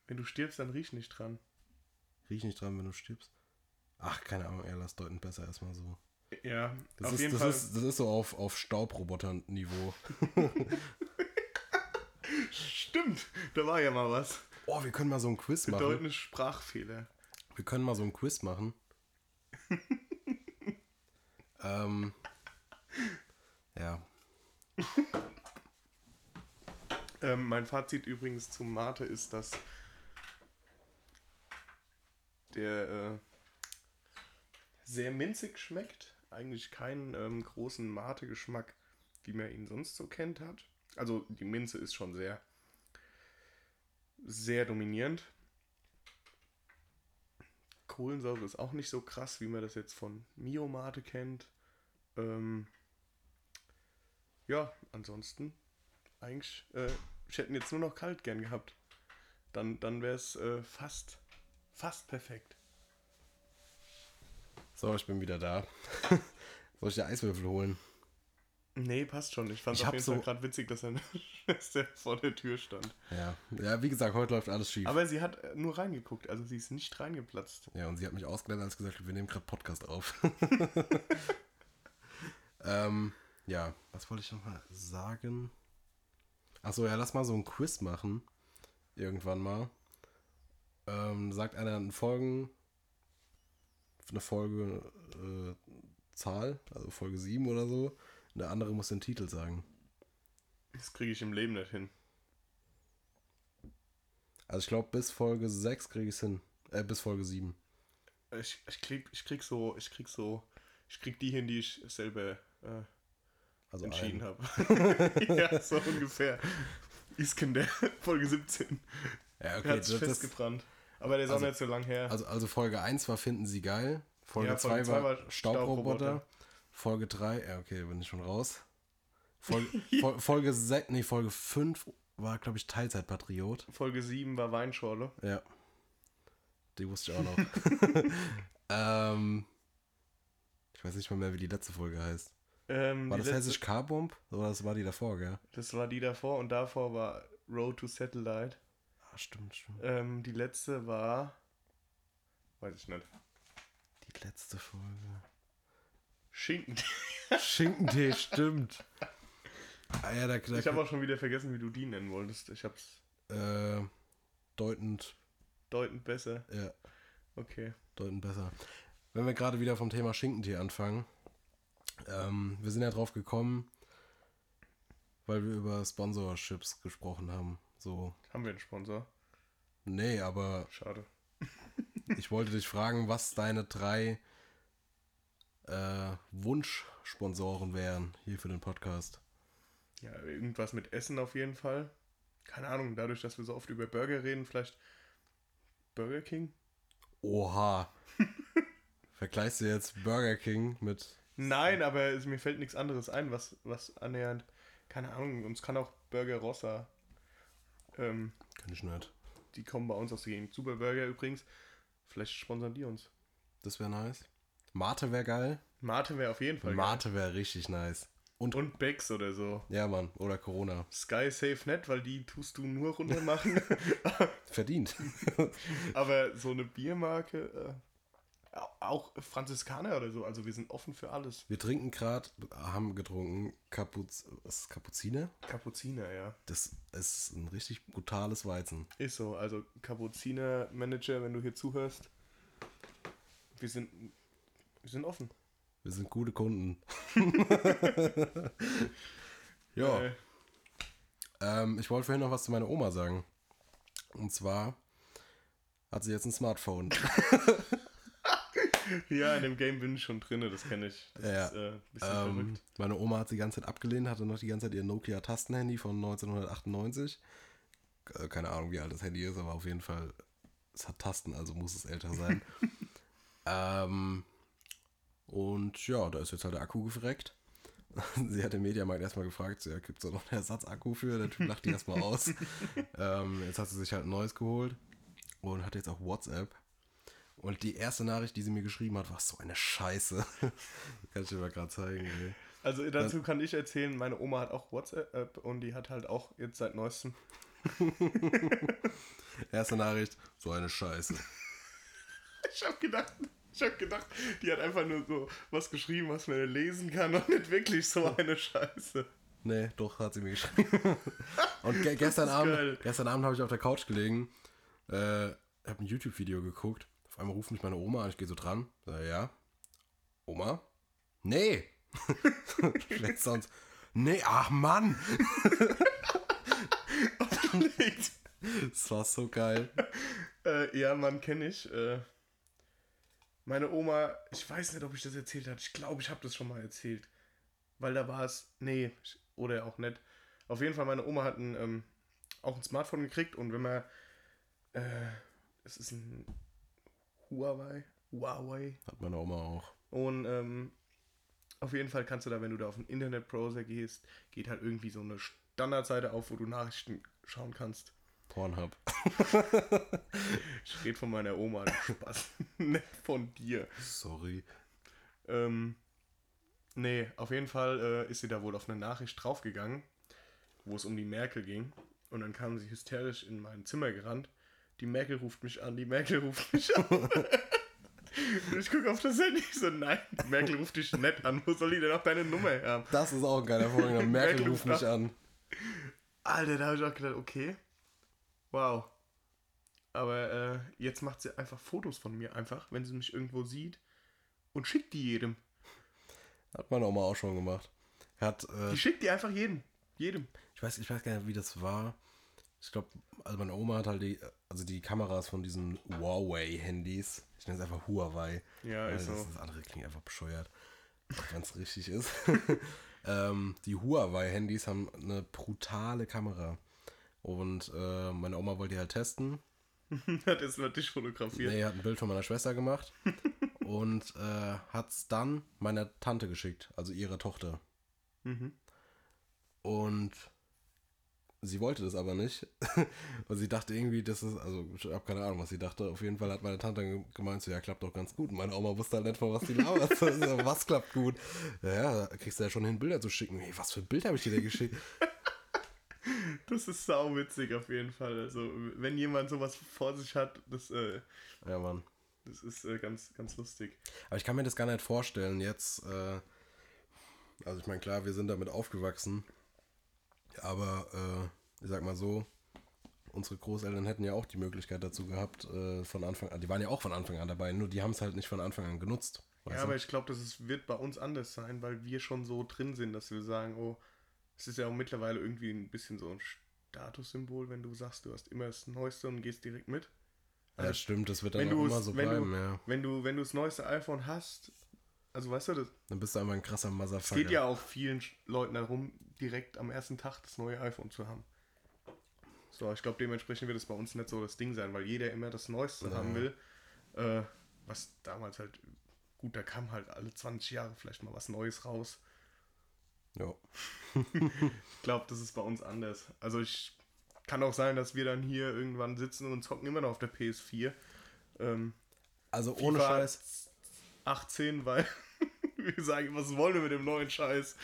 Wenn du stirbst, dann riech nicht dran. Riech nicht dran, wenn du stirbst. Ach, keine Ahnung, er lass deutend besser erstmal so. Ja, Das, auf ist, jeden das, Fall. ist, das ist so auf, auf Staubroboter-Niveau. Stimmt, da war ja mal was. Oh, wir können mal so ein Quiz machen. Bedeutende Sprachfehler. Wir können mal so ein Quiz machen. ähm, ja. Ähm, mein Fazit übrigens zum Mate ist, dass der äh, sehr minzig schmeckt. Eigentlich keinen ähm, großen Mate-Geschmack, wie man ihn sonst so kennt hat. Also die Minze ist schon sehr, sehr dominierend. Kohlensäure ist auch nicht so krass, wie man das jetzt von Mio Mate kennt. Ähm, ja, ansonsten eigentlich, äh, ich hätte ihn jetzt nur noch kalt gern gehabt. Dann, dann wäre es äh, fast, fast perfekt. So, ich bin wieder da. Soll ich dir Eiswürfel holen? Nee, passt schon. Ich fand es auf jeden so- Fall gerade witzig, dass seine Schwester vor der Tür stand. Ja. Ja, wie gesagt, heute läuft alles schief. Aber sie hat äh, nur reingeguckt, also sie ist nicht reingeplatzt. Ja, und sie hat mich ausgelernt, als gesagt, wir nehmen gerade Podcast auf. ähm, ja, was wollte ich nochmal sagen? Achso, ja, lass mal so ein Quiz machen. Irgendwann mal. Ähm, sagt einer eine Folgen, eine Folge äh, Zahl, also Folge 7 oder so. Und der andere muss den Titel sagen. Das kriege ich im Leben nicht hin. Also ich glaube, bis Folge 6 kriege ich es hin. Äh, bis Folge 7. Ich, ich, krieg, ich krieg so, ich krieg so, ich krieg die hin, die ich selber äh, Also entschieden habe. ja, so ungefähr. Iskender, Folge 17. Ja, Er okay. hat sich Das, das, festgebrannt. Aber der ist Also- auch nicht so lang her. also, also Folge 1 war Finden Sie geil. Folge Ja, 2 Folge zwei war, war Staubroboter. Staubroboter. Folge 3, ja, okay, bin ich schon raus. Folge, Fol Folge 6, nee, Folge 5 war, glaube ich, Teilzeitpatriot. Folge 7 war Weinschorle. Ja. Die wusste ich auch noch. ähm, ich weiß nicht mal mehr, wie die letzte Folge heißt. Ähm, War das Hessisch K-Bomb? Oder das war die davor, gell? Das war die davor und davor war Road to Satellite. Ah, stimmt, stimmt. Ähm, die letzte war. Weiß ich nicht. Die letzte Folge. Schinken. Schinkentee, stimmt. Ah ja, da, da Ich habe auch schon wieder vergessen, wie du die nennen wolltest. Ich hab's äh, deutend, deutend besser. ja, Okay. deutend besser. Wenn wir gerade wieder vom Thema Schinkentee anfangen, ähm, wir sind ja drauf gekommen, weil wir über Sponsorships gesprochen haben. So, Haben wir einen Sponsor? nee, aber Schade. ich wollte dich fragen, was deine drei äh, Wunschsponsoren wären hier für den Podcast. Ja, irgendwas mit Essen auf jeden Fall. Keine Ahnung, dadurch, dass wir so oft über Burger reden, vielleicht Burger King? Oha. Vergleichst du jetzt Burger King mit. Nein, aber es, mir fällt nichts anderes ein, was, was annähernd. Keine Ahnung, uns kann auch Burger Rossa. Ähm, Kenn ich nicht. die kommen bei uns aus der Gegend. Super Burger übrigens. Vielleicht sponsern die uns. Das wäre nice. Mate wäre geil. Mate wäre auf jeden Fall. Mate wäre richtig nice. Und, geil. Und Becks oder so. ja, Mann. Oder Corona. Sky Safe net, weil die tust du nur runter machen. Verdient. Aber so eine Biermarke, äh, auch Franziskaner oder so, also wir sind offen für alles. Wir trinken gerade, haben getrunken, Kapuz, was ist Kapuziner? Kapuziner, ja. Das ist ein richtig brutales Weizen. Ist so, also Kapuziner-Manager, wenn du hier zuhörst, wir sind, wir sind offen. Wir sind gute Kunden. ja. Äh, Ähm, ich wollte vorhin noch was zu meiner Oma sagen. Und zwar hat sie jetzt ein Smartphone. ja, in dem Game bin ich schon drin, das kenne ich. Das Ja. ist äh, ein bisschen ähm, verrückt. meine Oma hat die ganze Zeit abgelehnt, hatte noch die ganze Zeit ihr Nokia-Tastenhandy von 1998. Äh, Keine Ahnung, wie alt das Handy ist, aber auf jeden Fall, es hat Tasten, also muss es älter sein. ähm, und ja, da ist jetzt halt der Akku gefreckt. Sie hat im Mediamarkt erstmal gefragt, ja, gibt es da noch einen Ersatzakku für? Der Typ lacht die erstmal aus. ähm, jetzt hat sie sich halt ein neues geholt und hat jetzt auch WhatsApp. Und die erste Nachricht, die sie mir geschrieben hat, war so eine Scheiße. Kann ich dir mal gerade zeigen. Ey. Also dazu kann ich erzählen, meine Oma hat auch WhatsApp und die hat halt auch jetzt seit neuestem. Erste Nachricht, so eine Scheiße. Ich hab gedacht, ich hab gedacht, die hat einfach nur so was geschrieben, was man lesen kann und nicht wirklich so eine Scheiße. Nee, doch, hat sie mir geschrieben. Und ge gestern Abend, gestern Abend habe ich auf der Couch gelegen, äh, habe ein YouTube-Video geguckt. Einmal ruft mich meine Oma an, ich gehe so dran. Sag, ja. Oma? Nee. Schlägt sonst. Nee, ach Mann. das war so geil. Äh, ja, Mann, kenne ich. Äh, meine Oma, ich weiß nicht, ob ich das erzählt habe. Ich glaube, ich habe das schon mal erzählt. Weil da war es, nee, oder auch nicht. Auf jeden Fall, meine Oma hat ein, ähm, auch ein Smartphone gekriegt und wenn man, äh, es ist ein Huawei, Huawei. Hat meine Oma auch. Und ähm, auf jeden Fall kannst du da, wenn du da auf den Internetbrowser gehst, geht halt irgendwie so eine Standardseite auf, wo du Nachrichten schauen kannst. Pornhub. ich rede von meiner Oma, Spaß. Nicht von dir. Sorry. Ähm, nee, auf jeden Fall äh, ist sie da wohl auf eine Nachricht draufgegangen, wo es um die Merkel ging. Und dann kam sie hysterisch in mein Zimmer gerannt. Die Merkel ruft mich an, die Merkel ruft mich an. Und ich gucke auf das Handy so, nein, die Merkel ruft dich nett an. Wo soll die denn auch deine Nummer haben? Das ist auch ein geiler Vorgang. Merkel, Merkel ruft ruft mich an. Alter, da habe ich auch gedacht, okay. Wow. Aber äh, jetzt macht sie einfach Fotos von mir einfach, wenn sie mich irgendwo sieht und schickt die jedem. Hat meine Oma auch schon gemacht. Hat, äh, Die schickt die einfach jedem. Jedem. ich, weiß, ich weiß gar nicht, wie das war. Ich glaube, also meine Oma hat halt die, also die Kameras von diesen Huawei-Handys. Ich nenne es einfach Huawei. Ja, ist das, so. das andere klingt einfach bescheuert. Wenn es richtig ist. ähm, die Huawei-Handys haben eine brutale Kamera. Und äh, meine Oma wollte die halt testen. Hat jetzt mal dich fotografiert. Nee, hat ein Bild von meiner Schwester gemacht. und äh, hat es dann meiner Tante geschickt, also ihrer Tochter. Mhm. Und sie wollte das aber nicht. und sie dachte irgendwie, das ist, also ich habe keine Ahnung, was sie dachte. Auf jeden Fall hat meine Tante ge- gemeint, so, ja, klappt doch ganz gut. Und meine Oma wusste halt nicht, von was die labert. Was klappt gut? Ja, ja, da kriegst du ja schon hin, Bilder zu schicken. Hey, was für ein Bild habe ich dir denn geschickt? Das ist sauwitzig auf jeden Fall. Also, wenn jemand sowas vor sich hat, das, äh, ja, Mann. das ist äh, ganz, ganz lustig. Aber ich kann mir das gar nicht vorstellen, jetzt, äh, also ich meine, klar, wir sind damit aufgewachsen, aber äh, ich sag mal so, unsere Großeltern hätten ja auch die Möglichkeit dazu gehabt, äh, von Anfang an, die waren ja auch von Anfang an dabei, nur die haben es halt nicht von Anfang an genutzt. Ja, aber ich glaube, das ist, wird bei uns anders sein, weil wir schon so drin sind, dass wir sagen, oh, es ist ja auch mittlerweile irgendwie ein bisschen so ein Statussymbol, wenn du sagst, du hast immer das Neueste und gehst direkt mit. ja, stimmt, das wird dann auch immer so bleiben, du, ja. Wenn du, wenn du das neueste iPhone hast, also weißt du, das, Dann bist du einfach ein krasser es Motherfucker. geht ja auch vielen Leuten darum, direkt am ersten Tag das neue iPhone zu haben. So, ich glaube, dementsprechend wird es bei uns nicht so das Ding sein, weil jeder immer das Neueste Ja. haben will. Äh, was damals halt, gut, da kam halt alle 20 Jahre vielleicht mal was Neues raus. Ja. Ich glaube, das ist bei uns anders. Also ich kann auch sein, dass wir dann hier irgendwann sitzen und zocken immer noch auf der PS4. Ähm, Also ohne FIFA Scheiß, 18, weil wir sagen, was wollen wir mit dem neuen Scheiß?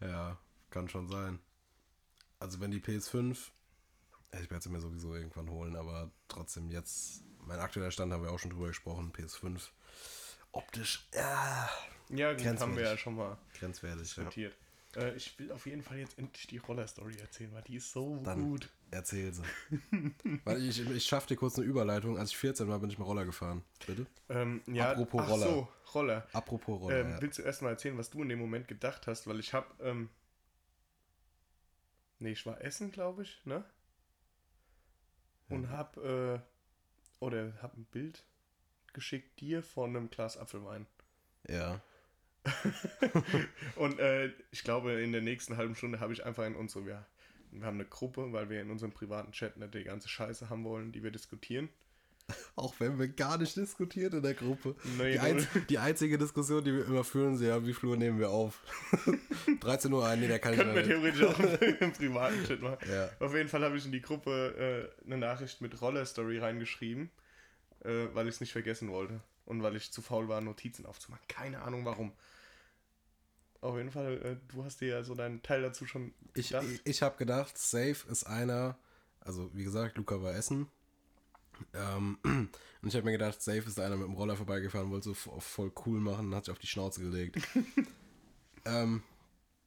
ja, kann schon sein. Also wenn die PS5, ja, ich werde sie mir sowieso irgendwann holen, aber trotzdem jetzt, mein aktueller Stand haben wir auch schon drüber gesprochen, PS5, optisch, ja, Ja, gut, haben wir Grenzwertig. ja schon mal grenzwertig. Ja. Äh, ich will auf jeden Fall jetzt endlich die Roller-Story erzählen, weil die ist so Dann- gut. Erzähl sie. Weil ich, ich schaff dir kurz eine Überleitung. Als ich 14 war, bin ich mal Roller gefahren. Bitte? Ähm, ja, Apropos ach Roller. so, Roller. Apropos Roller. Ähm, ja. Willst du erstmal erzählen, was du in dem Moment gedacht hast? Weil ich hab, ähm, nee, ich war essen, glaube ich, ne? Und hab, äh, oder hab ein Bild geschickt dir von einem Glas Apfelwein. ja. Und äh, ich glaube, in der nächsten halben Stunde habe ich einfach in unsere, wir, wir haben eine Gruppe, weil wir in unserem privaten Chat nicht die ganze Scheiße haben wollen, die wir diskutieren. Auch wenn wir gar nicht diskutiert in der Gruppe. Nee, die, einz die einzige Diskussion, die wir immer führen, ist ja, wie Flur nehmen wir auf? 13 Uhr ein, nee, der kann ich Können wir nicht. theoretisch auch im privaten Chat machen. Ja. Auf jeden Fall habe ich in die Gruppe äh, eine Nachricht mit Roller-Story reingeschrieben, äh, weil ich es nicht vergessen wollte. Und weil ich zu faul war, Notizen aufzumachen. Keine Ahnung warum. Auf jeden Fall, äh, du hast dir ja so deinen Teil dazu schon Ich, gedacht. ich, ich habe gedacht, Safe ist einer, also wie gesagt, Luca war Essen. Ähm, und ich habe mir gedacht, Safe ist einer mit dem Roller vorbeigefahren, wollte so vo- voll cool machen und hat sich auf die Schnauze gelegt. ähm,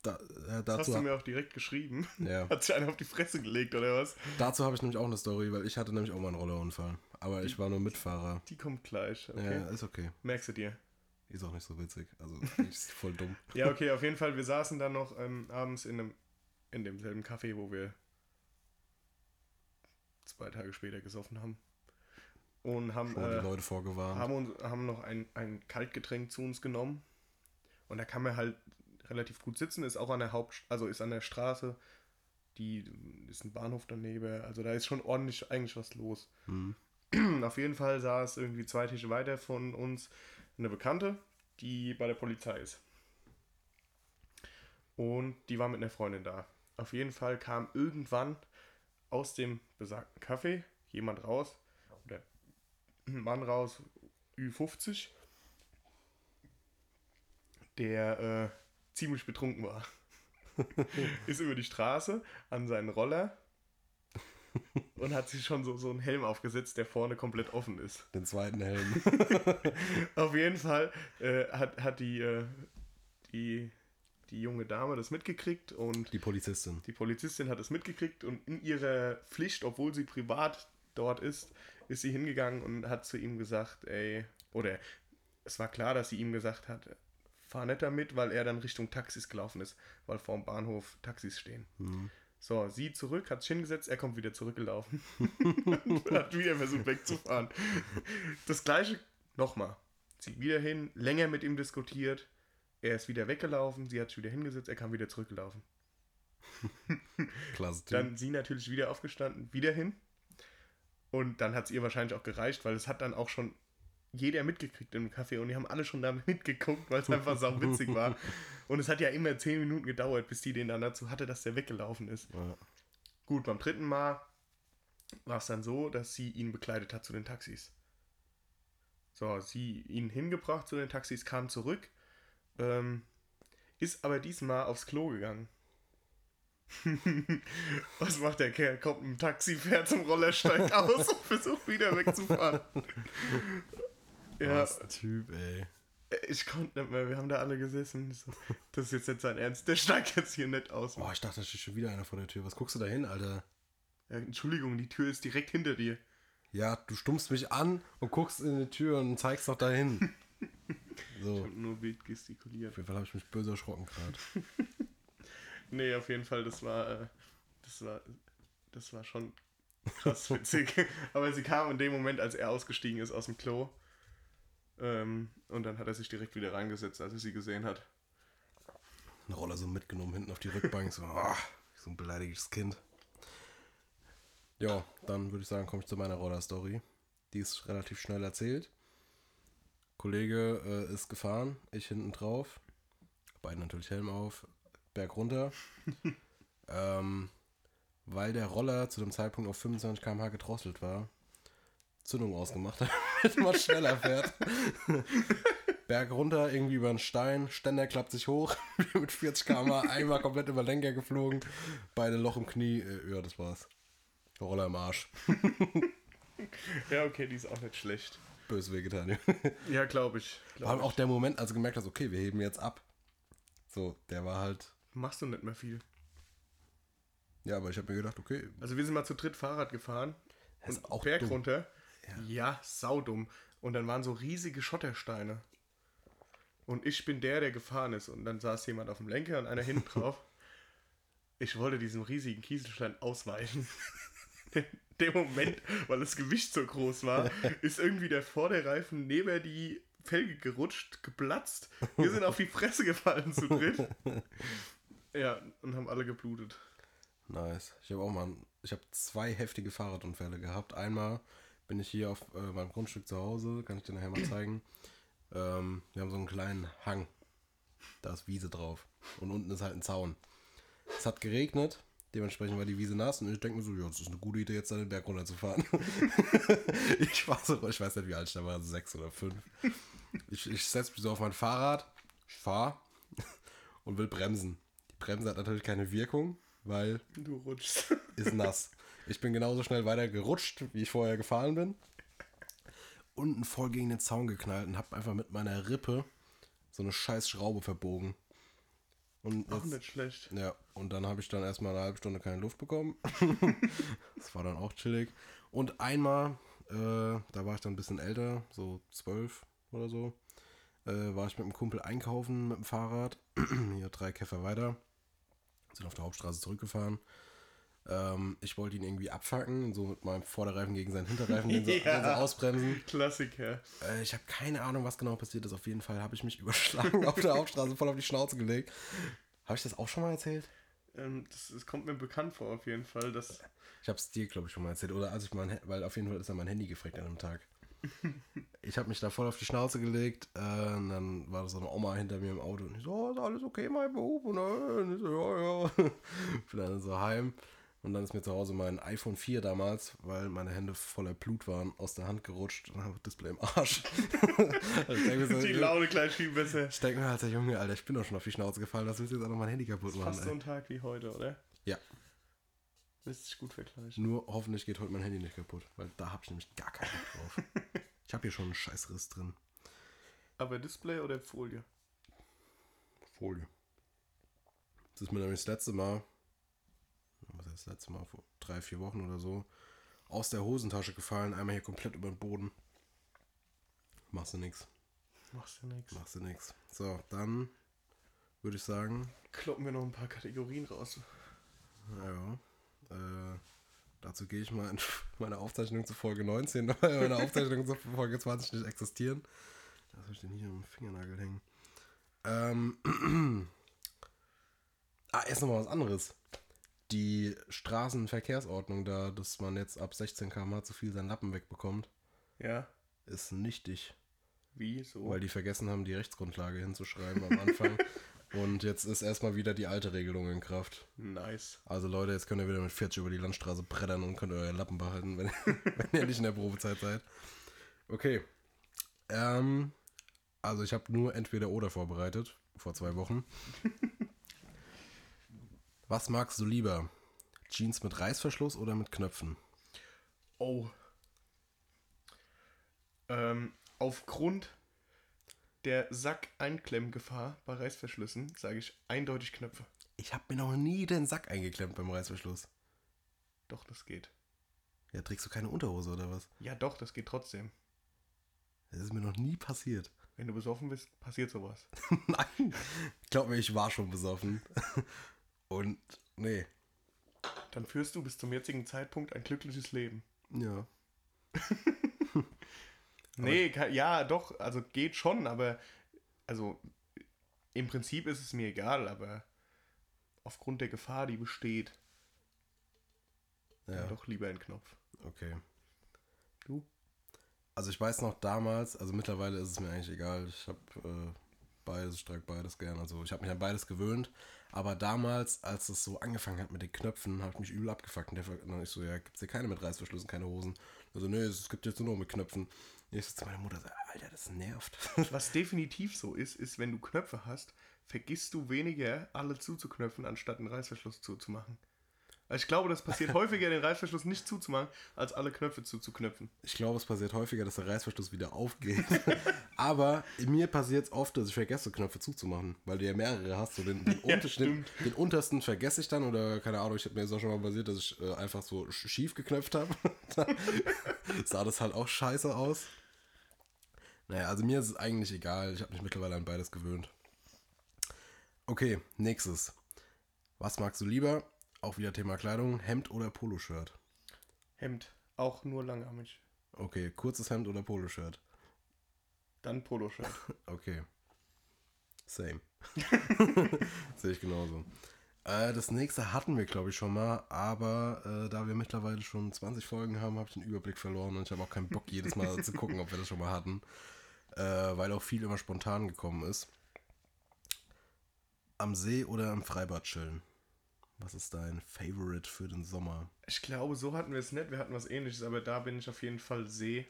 da, äh, Das hast du mir auch direkt geschrieben. ja, Hat sich einer auf die Fresse gelegt, oder was? dazu habe ich nämlich auch eine Story, weil ich hatte nämlich auch mal einen Rollerunfall. Aber ich war nur Mitfahrer. Die kommt gleich, okay? Ja, ist okay. Merkst du dir? Ist auch nicht so witzig. Also, ist voll dumm. Ja, okay, auf jeden Fall. Wir saßen dann noch ähm, abends in, einem, in demselben Café, wo wir zwei Tage später gesoffen haben. Und haben, Schon die äh, Leute vorgewarnt. haben, uns, haben noch ein, ein Kaltgetränk zu uns genommen. Und da kann man halt relativ gut sitzen. Ist auch an der Haupt, also ist an der Straße. Die ist ein Bahnhof daneben. Also da ist schon ordentlich eigentlich was los. Hm. Auf jeden Fall saß irgendwie zwei Tische weiter von uns eine Bekannte, die bei der Polizei ist. Und die war mit einer Freundin da. Auf jeden Fall kam irgendwann aus dem besagten Café jemand raus, oder ein Mann raus, Ü50, der äh, ziemlich betrunken war. ist über die Straße an seinen Roller und hat sich schon so, so einen Helm aufgesetzt, der vorne komplett offen ist. Den zweiten Helm. Auf jeden Fall äh, hat, hat die, äh, die, die junge Dame das mitgekriegt und Die Polizistin. die Polizistin hat es mitgekriegt und in ihrer Pflicht, obwohl sie privat dort ist, ist sie hingegangen und hat zu ihm gesagt, ey, oder es war klar, dass sie ihm gesagt hat, fahr nicht damit, weil er dann Richtung Taxis gelaufen ist, weil vorm Bahnhof Taxis stehen. Hm. So, sie zurück, hat sich hingesetzt, er kommt wieder zurückgelaufen. und hat wieder versucht wegzufahren. Das gleiche nochmal. Sie wieder hin, länger mit ihm diskutiert. Er ist wieder weggelaufen, sie hat sich wieder hingesetzt, er kam wieder zurückgelaufen. Klasse Typ. Dann sie natürlich wieder aufgestanden, wieder hin. Und dann hat es ihr wahrscheinlich auch gereicht, weil es hat dann auch schon jeder mitgekriegt im Café und die haben alle schon da mitgeguckt, weil es einfach sau witzig war. Und es hat ja immer zehn Minuten gedauert, bis die den dann dazu hatte, dass der weggelaufen ist. Ja. Gut, beim dritten Mal war es dann so, dass sie ihn begleitet hat zu den Taxis. So, sie ihn hingebracht zu den Taxis, kam zurück, ähm, ist aber diesmal aufs Klo gegangen. Was macht der Kerl? Kommt ein Taxi, fährt zum Roller, steigt aus und versucht wieder wegzufahren. Ja, Was ein Typ, ey. ich konnte nicht mehr, wir haben da alle gesessen. Ich So, das ist jetzt nicht sein Ernst, der steigt jetzt hier nicht aus. Boah, ich dachte, da steht schon wieder einer vor der Tür. Was guckst du da hin, Alter? Ja, Entschuldigung, die Tür ist direkt hinter dir. Ja, du stummst mich an und guckst in die Tür und zeigst noch dahin. So, auf Und nur wild gestikuliert. jeden Fall habe ich mich böse erschrocken gerade. Nee, auf jeden Fall, das war, äh, das war, das war schon krass witzig. Aber sie kam in dem Moment, als er ausgestiegen ist aus dem Klo. Ähm, und dann hat er sich direkt wieder reingesetzt, als er sie gesehen hat. Eine Roller so mitgenommen, hinten auf die Rückbank. So, ah, so ein beleidigtes Kind. Ja, dann würde ich sagen, komme ich zu meiner Roller-Story. Die ist relativ schnell erzählt. Kollege äh, ist gefahren, ich hinten drauf. Beide natürlich Helm auf, Berg runter. ähm, weil der Roller zu dem Zeitpunkt auf 25 km/h gedrosselt war, Zündung ausgemacht hat, damit man schneller fährt. Berg runter, irgendwie über einen Stein, Ständer klappt sich hoch, mit 40 km/h einmal komplett über Lenker geflogen, beide Loch im Knie, äh, ja, das war's. Roller im Arsch. Ja, okay, die ist auch nicht schlecht. Böse wehgetan. Ja, glaube ich. Vor allem Glaub auch der Moment, als du gemerkt hast, okay, wir heben jetzt ab. So, der war halt. ich. Machst du nicht mehr viel. Ja, aber ich habe mir gedacht, okay, Also wir sind mal zu dritt Fahrrad gefahren. das und auch Berg dumm. runter. Ja. Ja. saudumm. Und dann waren so riesige Schottersteine. Und ich bin der, der gefahren ist. Und dann saß jemand auf dem Lenker und einer hinten drauf. Ich wollte diesem riesigen Kieselstein ausweichen. In dem Moment, weil das Gewicht so groß war, ist irgendwie der Vorderreifen neben die Felge gerutscht, geplatzt. Wir sind auf die Fresse gefallen zu dritt. Ja, und haben alle geblutet. Nice. Ich habe auch mal, ich habe zwei heftige Fahrradunfälle gehabt. Einmal bin ich hier auf äh, meinem Grundstück zu Hause, kann ich dir nachher mal zeigen. Ähm, wir haben so einen kleinen Hang. Da ist Wiese drauf. Und unten ist halt ein Zaun. Es hat geregnet, dementsprechend war die Wiese nass und ich denke mir so, ja, das ist eine gute Idee, jetzt da den Berg runterzufahren. ich war so, ich weiß nicht, wie alt ich da war, sechs oder fünf. Ich, ich setze mich so auf mein Fahrrad, ich fahre und will bremsen. Die Bremse hat natürlich keine Wirkung, weil Du rutschst. ist nass. Ich bin genauso schnell weiter gerutscht, wie ich vorher gefahren bin. Unten voll gegen den Zaun geknallt und hab einfach mit meiner Rippe so eine scheiß Schraube verbogen. Und Auch jetzt, nicht schlecht. ja, und dann habe ich dann erstmal eine halbe Stunde keine Luft bekommen. das war dann auch chillig. Und einmal, äh, da war ich dann ein bisschen älter, so zwölf oder so, äh, war ich mit einem Kumpel einkaufen mit dem Fahrrad. Hier drei Käfer weiter. Sind auf der Hauptstraße zurückgefahren. Ähm, ich wollte ihn irgendwie abfacken, so mit meinem Vorderreifen gegen seinen Hinterreifen, den so, Ja. den so ausbremsen. Klassiker. Äh, ich habe keine Ahnung, was genau passiert ist. Auf jeden Fall habe ich mich überschlagen auf der Hauptstraße, voll auf die Schnauze gelegt. Habe ich das auch schon mal erzählt? Ähm, das, das kommt mir bekannt vor, auf jeden Fall. Das, Ich habe es dir, glaube ich, schon mal erzählt. Oder als ich mein, weil auf jeden Fall ist ja mein Handy gefreckt an einem Tag. Ich habe mich da voll auf die Schnauze gelegt. Äh, und dann war so eine Oma hinter mir im Auto. Und ich so, oh, ist alles okay, mein Bub? Und, und ich so, ja, ja. Bin dann so heim. Und dann ist mir zu Hause mein iPhone 4 damals, weil meine Hände voller Blut waren, aus der Hand gerutscht und habe Display im Arsch. Also so, die Laune gleich viel besser. Ich denke mir, alter Junge, Alter, ich bin doch schon auf die Schnauze gefallen, das willst du jetzt auch noch mein Handy kaputt machen. Fast so Ey. ein Tag wie heute, oder? Ja, Lässt sich gut vergleichen. nur hoffentlich geht heute mein Handy nicht kaputt, weil da habe ich nämlich gar keinen Bock drauf. ich habe hier schon einen Scheißriss drin. Aber Display oder Folie? Folie. Das ist mir nämlich das letzte Mal, was heißt das letzte Mal, vor drei, vier Wochen oder so, aus der Hosentasche gefallen, einmal hier komplett über den Boden. Machst du nix. Machst du nix. Machst du nix. So, dann würde ich sagen, Kloppen wir noch ein paar Kategorien raus. Ja. Äh, dazu gehe ich mal in meine Aufzeichnung zu Folge 19, weil meine Aufzeichnungen zu Folge 20 nicht existieren. Was habe ich denn hier am Fingernagel hängen? Ähm, ah, erst noch mal was anderes. Die Straßenverkehrsordnung da, dass man jetzt ab 16 km zu viel seinen Lappen wegbekommt, Ja. ist nichtig. Wie? So? Weil die vergessen haben, die Rechtsgrundlage hinzuschreiben am Anfang. Und jetzt ist erstmal wieder die alte Regelung in Kraft. nice. Also Leute, jetzt könnt ihr wieder mit 40 über die Landstraße brettern und könnt euren Lappen behalten, wenn, wenn ihr nicht in der Probezeit seid. Okay. Ähm, also ich habe nur entweder oder vorbereitet, vor zwei Wochen. Was magst du lieber? Jeans mit Reißverschluss oder mit Knöpfen? Oh. Ähm, aufgrund der Sack-Einklemmgefahr bei Reißverschlüssen sage ich eindeutig Knöpfe. Ich habe mir noch nie den Sack eingeklemmt beim Reißverschluss. Doch, das geht. Ja, trägst du keine Unterhose oder was? Ja, doch, das geht trotzdem. Das ist mir noch nie passiert. Wenn du besoffen bist, passiert sowas. Nein. Glaub mir, ich war schon besoffen. Und nee. Dann führst du bis zum jetzigen Zeitpunkt ein glückliches Leben. Ja. Nee, ka- ja, doch, also geht schon, aber also im Prinzip ist es mir egal, aber aufgrund der Gefahr, die besteht, Ja. doch lieber ein Knopf. Okay. Du? Also ich weiß noch damals, also mittlerweile ist es mir eigentlich egal. Ich habe äh, beides, ich trage beides gern. Also ich habe mich an beides gewöhnt. Aber damals, als es so angefangen hat mit den Knöpfen, habe ich mich übel abgefuckt. Und der und dann ich so, ja, gibt's hier keine mit Reißverschlüssen, keine Hosen. Also nee, es gibt jetzt nur noch mit Knöpfen. Und ich so zu meiner Mutter, so, Alter, das nervt. Was definitiv so ist, ist, wenn du Knöpfe hast, vergisst du weniger, alle zuzuknöpfen, anstatt einen Reißverschluss zuzumachen. Also ich glaube, das passiert häufiger, den Reißverschluss nicht zuzumachen, als alle Knöpfe zuzuknöpfen. Ich glaube, es passiert häufiger, dass der Reißverschluss wieder aufgeht. Aber mir passiert es oft, dass ich vergesse, Knöpfe zuzumachen, weil du ja mehrere hast. So den, den, Ja, Unterschnitt, den untersten vergesse ich dann oder keine Ahnung, ich habe mir ist auch schon mal passiert, dass ich äh, einfach so sch- schief geknöpft habe. Sah das halt auch scheiße aus. Naja, also mir ist es eigentlich egal. Ich habe mich mittlerweile an beides gewöhnt. Okay, nächstes. Was magst du lieber? Auch wieder Thema Kleidung. Hemd oder Poloshirt? Hemd, auch nur langarmig. Okay, kurzes Hemd oder Poloshirt? Dann Poloshirt. Okay. Same. Sehe ich genauso. Äh, das nächste hatten wir, glaube ich, schon mal, aber äh, da wir mittlerweile schon 20 Folgen haben, habe ich den Überblick verloren und ich habe auch keinen Bock, jedes Mal zu gucken, ob wir das schon mal hatten, äh, weil auch viel immer spontan gekommen ist. Am See oder am Freibad chillen? Was ist dein Favorite für den Sommer? Ich glaube, so hatten wir es nicht. Wir hatten was ähnliches, aber da bin ich auf jeden Fall See.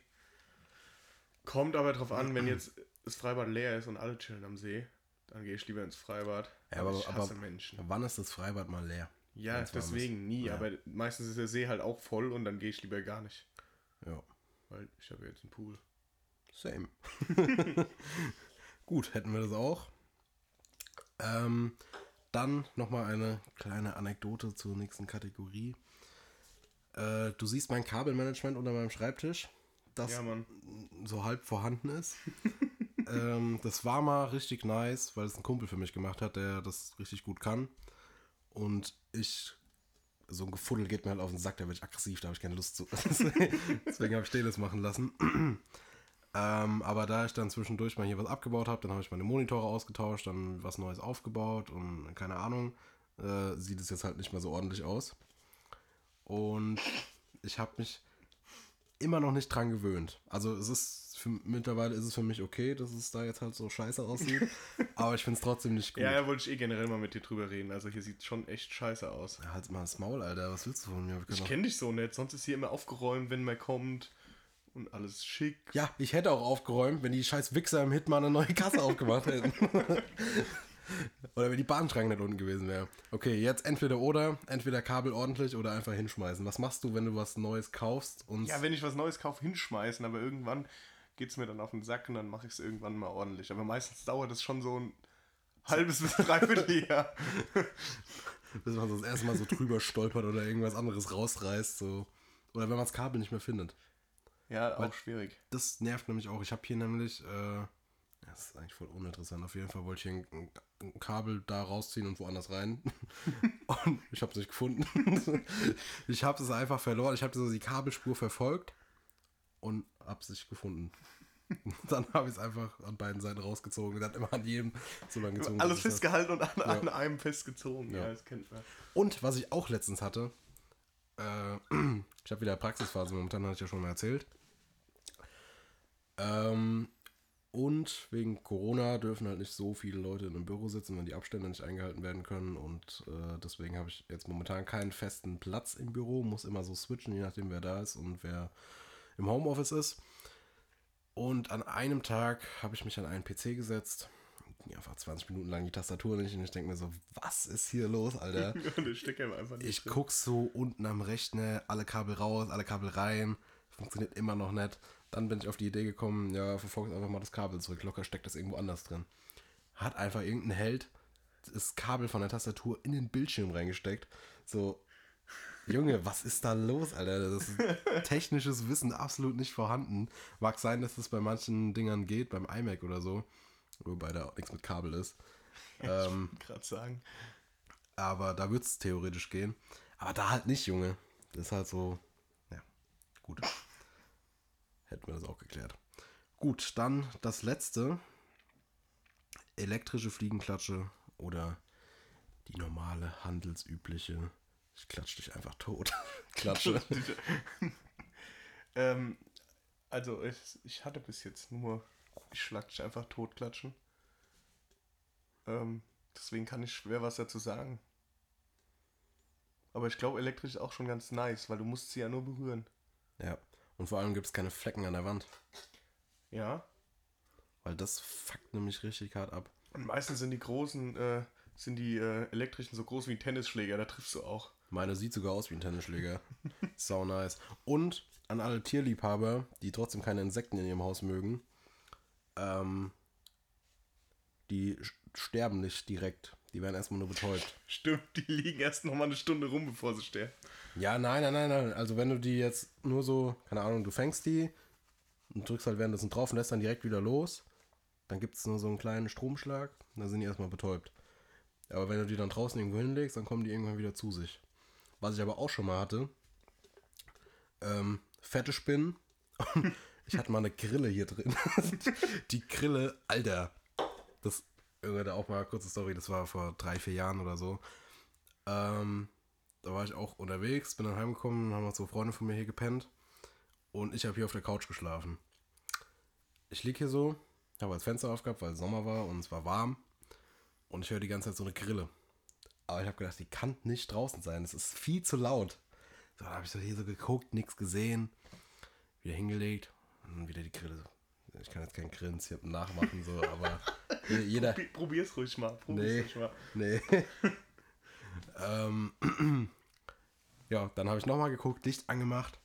Kommt aber drauf an, wenn jetzt das Freibad leer ist und alle chillen am See, dann gehe ich lieber ins Freibad. Ja, aber- ich hasse aber- Menschen. Wann ist das Freibad mal leer? Ja, deswegen nie, Ja. aber meistens ist der See halt auch voll und dann gehe ich lieber gar nicht. Ja. Weil ich habe jetzt einen Pool. Same. Gut, hätten wir das auch. Ähm, dann nochmal eine kleine Anekdote zur nächsten Kategorie. Äh, du siehst mein Kabelmanagement unter meinem Schreibtisch, das Ja, so halb vorhanden ist. ähm, das war mal richtig nice, weil es ein Kumpel für mich gemacht hat, der das richtig gut kann. Und ich, so ein Gefuddel geht mir halt auf den Sack, da werde ich aggressiv, da habe ich keine Lust zu. Deswegen habe ich den das machen lassen. Ähm, aber da ich dann zwischendurch mal hier was abgebaut habe, dann habe ich meine Monitore ausgetauscht, dann was Neues aufgebaut und keine Ahnung, äh, sieht es jetzt halt nicht mehr so ordentlich aus. Und ich habe mich immer noch nicht dran gewöhnt. Also es ist für, mittlerweile ist es für mich okay, dass es da jetzt halt so scheiße aussieht. aber ich finde es trotzdem nicht gut. Ja, ja, wollte ich eh generell mal mit dir drüber reden. Also hier sieht schon echt scheiße aus. Ja, Halt's mal das Maul, Alter. Was willst du von mir? Ich kenne dich so nicht, sonst ist hier immer aufgeräumt, wenn man kommt und alles schick. ja, ich hätte auch aufgeräumt, wenn die scheiß Wichser im Hitman eine neue Kasse aufgemacht hätten. oder wenn die Bahnschrank nicht unten gewesen wäre. Okay, jetzt entweder oder, entweder Kabel ordentlich oder einfach hinschmeißen. Was machst du, wenn du was Neues kaufst und Ja, wenn ich was Neues kaufe, hinschmeißen, aber irgendwann geht es mir dann auf den Sack und dann mache ich es irgendwann mal ordentlich. Aber meistens dauert es schon so ein halbes bis dreiviertel Jahr. bis man so das erste Mal so drüber stolpert oder irgendwas anderes rausreißt, so. Oder wenn man das Kabel nicht mehr findet. Ja, auch schwierig. Das nervt nämlich auch. Ich habe hier nämlich, äh, das ist eigentlich voll uninteressant. Auf jeden Fall wollte ich hier ein, ein Kabel da rausziehen und woanders rein. und ich habe es nicht gefunden. ich habe es einfach verloren. Ich habe so die Kabelspur verfolgt und habe es nicht gefunden. Dann habe ich es einfach an beiden Seiten rausgezogen. Dann immer an jedem so lange gezogen. Alles festgehalten und an, an einem festgezogen. Ja. Ja. das kennt man. Und was ich auch letztens hatte, äh, ich habe wieder Praxisphase momentan, hatte ich ja schon mal erzählt. Ähm, und wegen Corona dürfen halt nicht so viele Leute in einem Büro sitzen, wenn die Abstände nicht eingehalten werden können. Und äh, deswegen habe ich jetzt momentan keinen festen Platz im Büro, muss immer so switchen, je nachdem wer da ist und wer im Homeoffice ist. Und an einem Tag habe ich mich an einen PC gesetzt. Ging einfach 20 Minuten lang die Tastatur nicht und ich denke mir so, was ist hier los, Alter? Ich drin. guck so unten am Rechner, alle Kabel raus, alle Kabel rein. Funktioniert immer noch nicht. Dann bin ich auf die Idee gekommen, ja, verfolgt einfach mal das Kabel zurück. Locker steckt das irgendwo anders drin. Hat einfach irgendein Held das Kabel von der Tastatur in den Bildschirm reingesteckt. So, Junge, was ist da los, Alter? Das ist technisches Wissen absolut nicht vorhanden. Mag sein, dass das bei manchen Dingern geht, beim iMac oder so. Wobei da auch nichts mit Kabel ist. Ähm, gerade sagen. aber da wird es theoretisch gehen. Aber da halt nicht, Junge. Das ist halt so, ja, gut. Hätten wir das auch geklärt. Gut, dann das letzte. Elektrische Fliegenklatsche oder die normale, handelsübliche. Ich klatsche dich einfach tot. Klatsche. ähm, also ich, ich hatte bis jetzt nur ich schlag dich einfach totklatschen. Ähm, deswegen kann ich schwer was dazu sagen. Aber ich glaube, elektrisch ist auch schon ganz nice, weil du musst sie ja nur berühren. Ja. Und vor allem gibt es keine Flecken an der Wand. Ja. Weil das fuckt nämlich richtig hart ab. Und meistens sind die großen, äh, sind die äh, elektrischen so groß wie Tennisschläger, da triffst du auch. Meine sieht sogar aus wie ein Tennisschläger. Sau nice. Und an alle Tierliebhaber, die trotzdem keine Insekten in ihrem Haus mögen, ähm, die sterben nicht direkt. Die werden erstmal nur betäubt. Stimmt, die liegen erst noch mal eine Stunde rum, bevor sie sterben. Ja, nein, nein, nein, nein. Also wenn du die jetzt nur so, keine Ahnung, du fängst die und drückst halt währenddessen drauf und lässt dann direkt wieder los, dann gibt es nur so einen kleinen Stromschlag und dann sind die erstmal betäubt. Aber wenn du die dann draußen irgendwo hinlegst, dann kommen die irgendwann wieder zu sich. Was ich aber auch schon mal hatte, ähm, fette Spinnen. ich hatte mal eine Grille hier drin. die Grille, Alter. Das, da auch mal eine kurze Story, das war vor drei, vier Jahren oder so. Ähm, da war ich auch unterwegs, bin dann heimgekommen, haben noch so Freunde von mir hier gepennt. Und ich habe hier auf der Couch geschlafen. Ich lieg hier so, habe das Fenster aufgehabt, weil es Sommer war und es war warm. Und ich höre die ganze Zeit so eine Grille. Aber ich habe gedacht, die kann nicht draußen sein. Es ist viel zu laut. So, dann habe ich so hier so geguckt, nichts gesehen. Wieder hingelegt und wieder die Grille. Ich kann jetzt kein Grins hier nachmachen, so, aber jeder. Probi- Probier's ruhig mal. Probier's Nee. ruhig mal. Nee. ähm, ja, dann habe ich nochmal geguckt, Licht angemacht.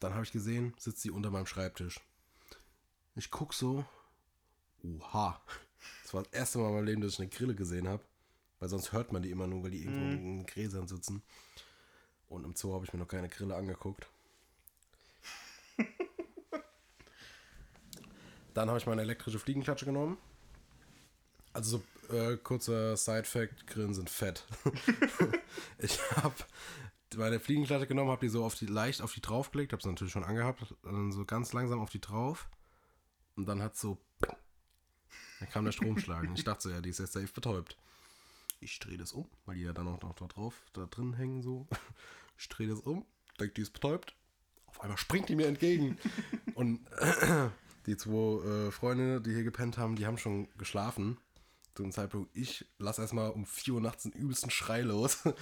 Dann habe ich gesehen, sitzt sie unter meinem Schreibtisch. Ich guck so. Oha. Das war das erste Mal in meinem Leben, dass ich eine Grille gesehen habe. Weil sonst hört man die immer nur, weil die irgendwo in Gräsern sitzen. Und im Zoo habe ich mir noch keine Grille angeguckt. Dann habe ich meine elektrische Fliegenklatsche genommen. Also so äh, kurzer Side-Fact, Grillen sind fett. ich habe meine Fliegenklatsche genommen, habe die so auf die, leicht auf die draufgelegt, habe sie natürlich schon angehabt, dann so ganz langsam auf die drauf. Und dann hat so, dann kam der Stromschlag. Ich dachte so, ja, die ist jetzt safe betäubt. Ich drehe das um, weil die ja dann auch noch da drauf, da drin hängen so. Ich drehe das um, denke, die ist betäubt. Auf einmal springt die mir entgegen. Und die zwei äh, Freunde, die hier gepennt haben, die haben schon geschlafen. Zu dem Zeitpunkt, ich lasse erstmal um 4 Uhr nachts einen übelsten Schrei los.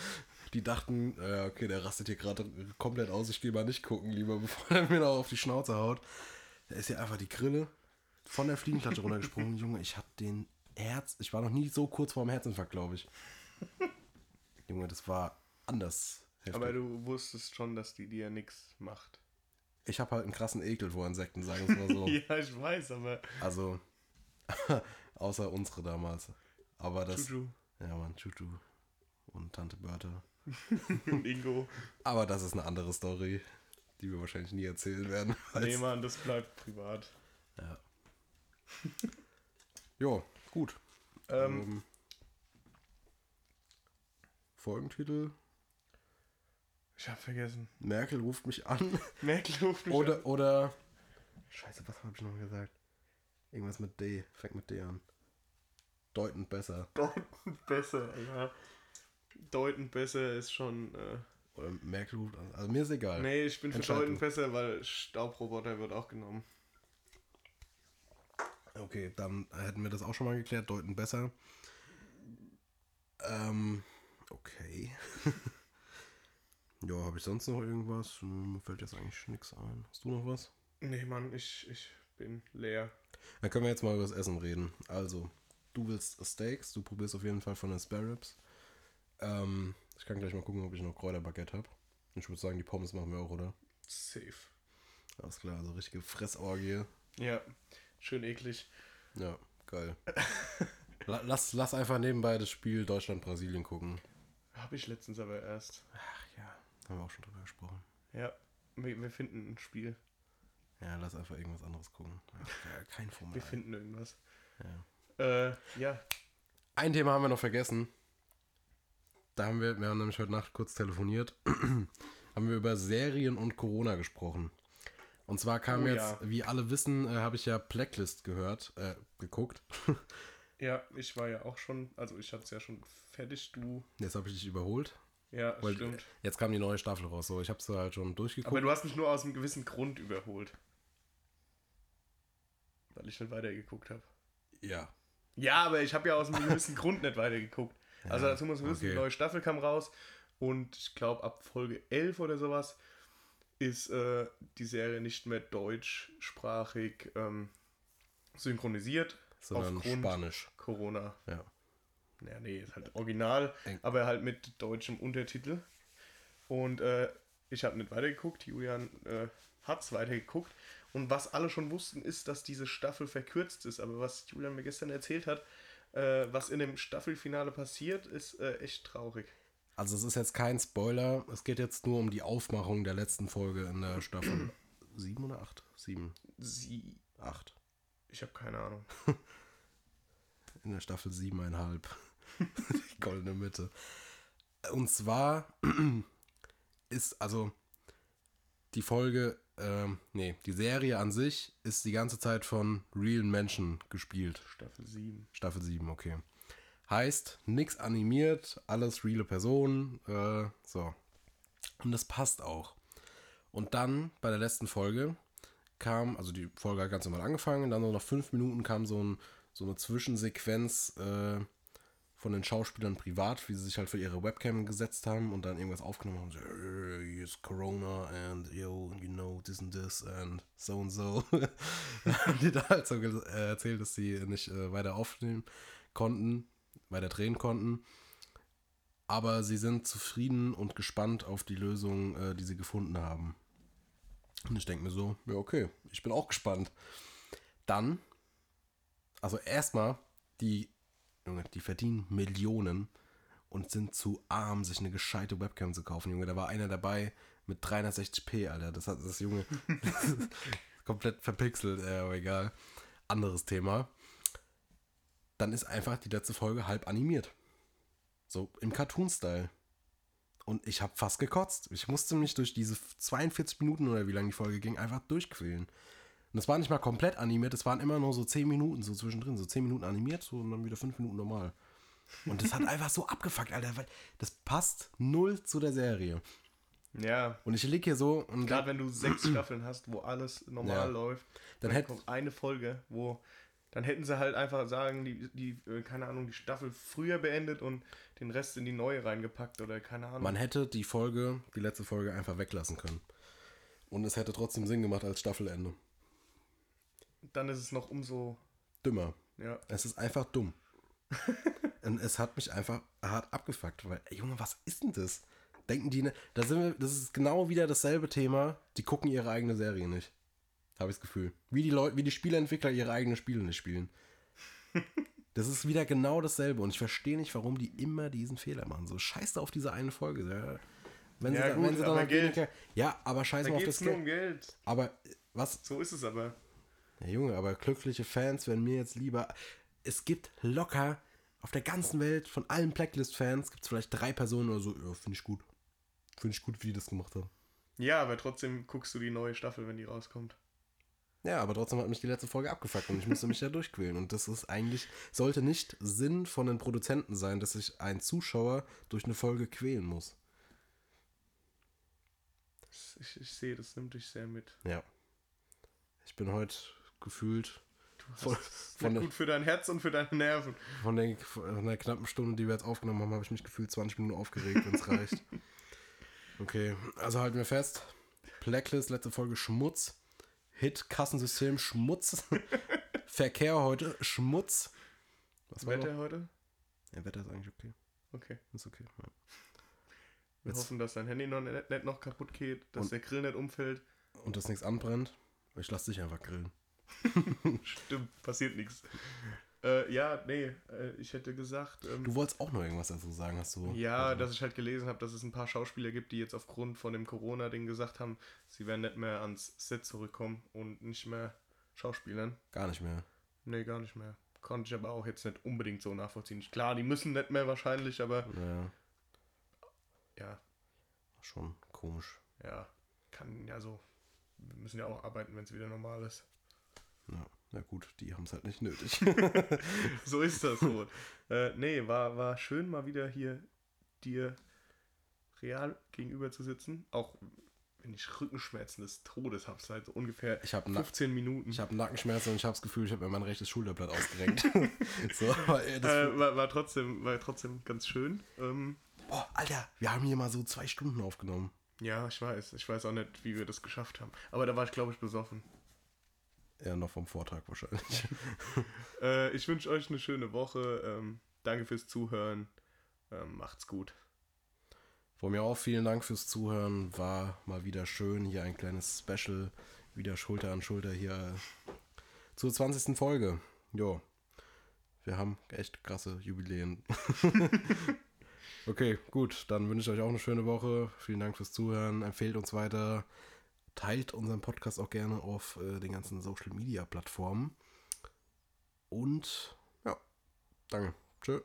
Die dachten, äh, okay, der rastet hier gerade komplett aus, ich gehe mal nicht gucken, lieber, bevor er mir noch auf die Schnauze haut. Da ist ja einfach die Grille von der Fliegenklatsche runtergesprungen. Junge, ich hab den Herz, ich war noch nie so kurz vor dem Herzinfarkt, glaube ich. Junge, das war anders. Heftig. Aber du wusstest schon, dass die dir nichts macht. Ich habe halt einen krassen Ekel vor Insekten, sagen wir mal so. ja, ich weiß, aber. Also, außer unsere damals. Aber das. Chuchu. Ja, Mann, Chuchu. Und Tante Bertha. Und Ingo. Aber das ist eine andere Story, die wir wahrscheinlich nie erzählen werden. Nee, Mann, das bleibt privat. Ja. jo, gut. Ähm, Ähm, Folgentitel: ich hab vergessen. Merkel ruft mich an. Merkel ruft mich Oder, oder. Scheiße, was habe ich noch gesagt? Irgendwas mit D. Fängt mit D an. Deutend besser. Deutend besser, ja. Deutend besser ist schon. Äh, Oder Merkel ruft an. Also mir ist egal. nee, ich bin für deutend besser, weil Staubroboter wird auch genommen. Okay, dann hätten wir das auch schon mal geklärt. Deutend besser. Ähm, okay. ja, habe ich sonst noch irgendwas? Hm, Mir fällt jetzt eigentlich nichts ein. Hast du noch was? Nee, Mann, ich, ich bin leer. Dann können wir jetzt mal über das Essen reden. Also, du willst Steaks, du probierst auf jeden Fall von den Spare Ribs. Ähm, ich kann gleich mal gucken, ob ich noch Kräuterbaguette habe. Ich würde sagen, die Pommes machen wir auch, oder? Safe. Alles klar, also richtige Fressorgie. Ja, schön eklig. Ja, geil. La- lass, lass einfach nebenbei das Spiel Deutschland-Brasilien gucken. Habe ich letztens aber erst. Ach haben wir auch schon drüber gesprochen. Ja, wir, wir finden ein Spiel. Ja, lass einfach irgendwas anderes gucken. Ja, kein Format. Wir finden irgendwas. Ja. Äh, ja. Ein Thema haben wir noch vergessen. Da haben wir, wir haben nämlich heute Nacht kurz telefoniert, haben wir über Serien und Corona gesprochen. Und zwar kam Oh jetzt, ja. wie alle wissen, äh, habe ich ja Blacklist gehört, äh, geguckt. Ja, ich war ja auch schon, also ich hatte es ja schon fertig, du. Jetzt habe ich dich überholt. Ja, Weil stimmt. Jetzt kam die neue Staffel raus. So, ich habe es halt schon durchgeguckt. Aber du hast mich nur aus einem gewissen Grund überholt. Weil ich nicht weitergeguckt habe. ja. Ja, aber ich habe ja aus einem gewissen Grund nicht weitergeguckt. Also dazu muss man wissen, okay. die neue Staffel kam raus und ich glaube ab Folge 11 oder sowas ist äh, die Serie nicht mehr deutschsprachig ähm, synchronisiert. Sondern aufgrund Spanisch. Corona. Ja. Ja, nee, ist halt original, aber halt mit deutschem Untertitel. Und äh, ich habe nicht weitergeguckt, Julian äh, hat es weitergeguckt. Und was alle schon wussten, ist, dass diese Staffel verkürzt ist. Aber was Julian mir gestern erzählt hat, äh, was in dem Staffelfinale passiert, ist äh, echt traurig. Also es ist jetzt kein Spoiler. Es geht jetzt nur um die Aufmachung der letzten Folge in der Staffel 7 oder 8? 7. Sie. 8. Ich habe keine Ahnung. In der Staffel 7,5. die goldene Mitte. Und zwar ist also die Folge, ähm, nee, die Serie an sich ist die ganze Zeit von realen Menschen gespielt. Staffel 7. Staffel 7, okay. Heißt, nix animiert, alles reale Personen, äh, so. Und das passt auch. Und dann, bei der letzten Folge, kam, also die Folge hat ganz normal angefangen, dann so nach fünf Minuten kam so, ein, so eine Zwischensequenz äh, von den Schauspielern privat, wie sie sich halt für ihre Webcam gesetzt haben und dann irgendwas aufgenommen haben. So, "Äh, here's Corona and yo, you know, this and this and so und so. haben die da halt so äh, erzählt, dass sie nicht äh, weiter aufnehmen konnten, weiter drehen konnten. Aber sie sind zufrieden und gespannt auf die Lösung, äh, die sie gefunden haben. Und ich denke mir so, ja, okay, ich bin auch gespannt. Dann, also erstmal, die, Junge, die verdienen Millionen und sind zu arm, sich eine gescheite Webcam zu kaufen, Junge. Da war einer dabei mit 360p, Alter. Das hat das Junge komplett verpixelt, äh, aber egal. Anderes Thema. Dann ist einfach die letzte Folge halb animiert. So im Cartoon-Style. Und ich habe fast gekotzt. Ich musste mich durch diese 42 Minuten oder wie lange die Folge ging, einfach durchquälen. Und das war nicht mal komplett animiert, es waren immer nur so 10 Minuten so zwischendrin. So 10 Minuten animiert so, und dann wieder 5 Minuten normal. Und das hat einfach so abgefuckt, Alter, weil das passt null zu der Serie. Ja. Und ich lieg hier so und Gerade wenn du sechs Staffeln hast, wo alles normal Ja. läuft, Dann dann, kommt eine Folge, wo dann hätten sie halt einfach sagen, die, die, äh, keine Ahnung, die Staffel früher beendet und den Rest in die neue reingepackt oder keine Ahnung. man hätte die Folge, die letzte Folge einfach weglassen können. Und es hätte trotzdem Sinn gemacht als Staffelende. Dann ist es noch umso, Dümmer. ja. Es ist einfach dumm. Und es hat mich einfach hart abgefuckt, weil, ey, Junge, was ist denn das? Denken die, ne, da sind wir, das ist genau wieder dasselbe Thema, die gucken ihre eigene Serie nicht. Habe ich das Gefühl. Wie die Leute, wie die Spieleentwickler ihre eigenen Spiele nicht spielen. Das ist wieder genau dasselbe und ich verstehe nicht, warum die immer diesen Fehler machen. So, scheiß da auf diese eine Folge. Ja. Wenn Ja, sie, gut, wenn sie dann aber Geld. weniger, Ja, aber scheiß Da auf das nur um Geld. Geld. Aber äh, was, So ist es aber. Ja, Junge, aber glückliche Fans wären mir jetzt lieber. Es gibt locker auf der ganzen Welt von allen Blacklist-Fans gibt es vielleicht drei Personen oder so. Ja, finde ich gut. Finde ich gut, wie die das gemacht haben. Ja, aber trotzdem guckst du die neue Staffel, wenn die rauskommt. Ja, aber trotzdem hat mich die letzte Folge abgefuckt und ich musste mich da durchquälen. Und das ist eigentlich, sollte nicht Sinn von den Produzenten sein, dass sich ein Zuschauer durch eine Folge quälen muss. Ich, ich sehe, das nimmt dich sehr mit. Ja. Ich bin heute gefühlt Von- von gut für dein Herz und für deine Nerven. Von der, von der knappen Stunde, die wir jetzt aufgenommen haben, habe ich mich gefühlt 20 Minuten aufgeregt, wenn es reicht. Okay, also halten wir fest. Blacklist, letzte Folge Schmutz. Hit, Kassensystem, Schmutz. Verkehr heute, Schmutz. Was war Wetter noch? heute? Ja, Wetter ist eigentlich okay. Okay. Ist okay. Ja. Wir Jetzt- hoffen, dass dein Handy noch nicht, nicht noch kaputt geht, dass Und- der Grill nicht umfällt. Und dass nichts anbrennt. Ich lasse dich einfach grillen. Stimmt, passiert nichts. Äh, ja, nee, äh, ich hätte gesagt, ähm, Du wolltest auch noch irgendwas dazu sagen, hast du? ja, also, dass ich halt gelesen habe, dass es ein paar Schauspieler gibt, die jetzt aufgrund von dem Corona-Ding gesagt haben, sie werden nicht mehr ans Set zurückkommen und nicht mehr schauspielern. Gar nicht mehr. Nee, gar nicht mehr. Konnte ich aber auch jetzt nicht unbedingt so nachvollziehen. Klar, die müssen nicht mehr wahrscheinlich, aber Ja, ja, schon komisch. ja, kann ja so. Wir müssen ja auch arbeiten, wenn es wieder normal ist. Ja, na gut, die haben es halt nicht nötig. so ist das wohl. äh, nee, war, war schön mal wieder hier dir real gegenüber zu sitzen. Auch wenn ich Rückenschmerzen des Todes habe, seit so ungefähr Ich habe 15 Minuten. Ich habe Nackenschmerzen und ich habe das Gefühl, ich habe mir mein rechtes Schulterblatt ausgerenkt. so, das, äh, war, war, trotzdem, war trotzdem ganz schön. Ähm, boah, Alter, wir haben hier mal so zwei Stunden aufgenommen. ja, ich weiß. Ich weiß auch nicht, wie wir das geschafft haben. Aber da war ich, glaube ich, besoffen. Ja, noch vom Vortag wahrscheinlich. Äh, ich wünsche euch eine schöne Woche. Ähm, danke fürs Zuhören. Ähm, macht's gut. Von mir auch vielen Dank fürs Zuhören. War mal wieder schön. Hier ein kleines Special. Wieder Schulter an Schulter hier zur 20. Folge. Jo. Wir haben echt krasse Jubiläen. okay, gut. Dann wünsche ich euch auch eine schöne Woche. Vielen Dank fürs Zuhören. Empfehlt uns weiter. Teilt unseren Podcast auch gerne auf äh, den ganzen Social Media Plattformen. Und ja, danke. Tschö.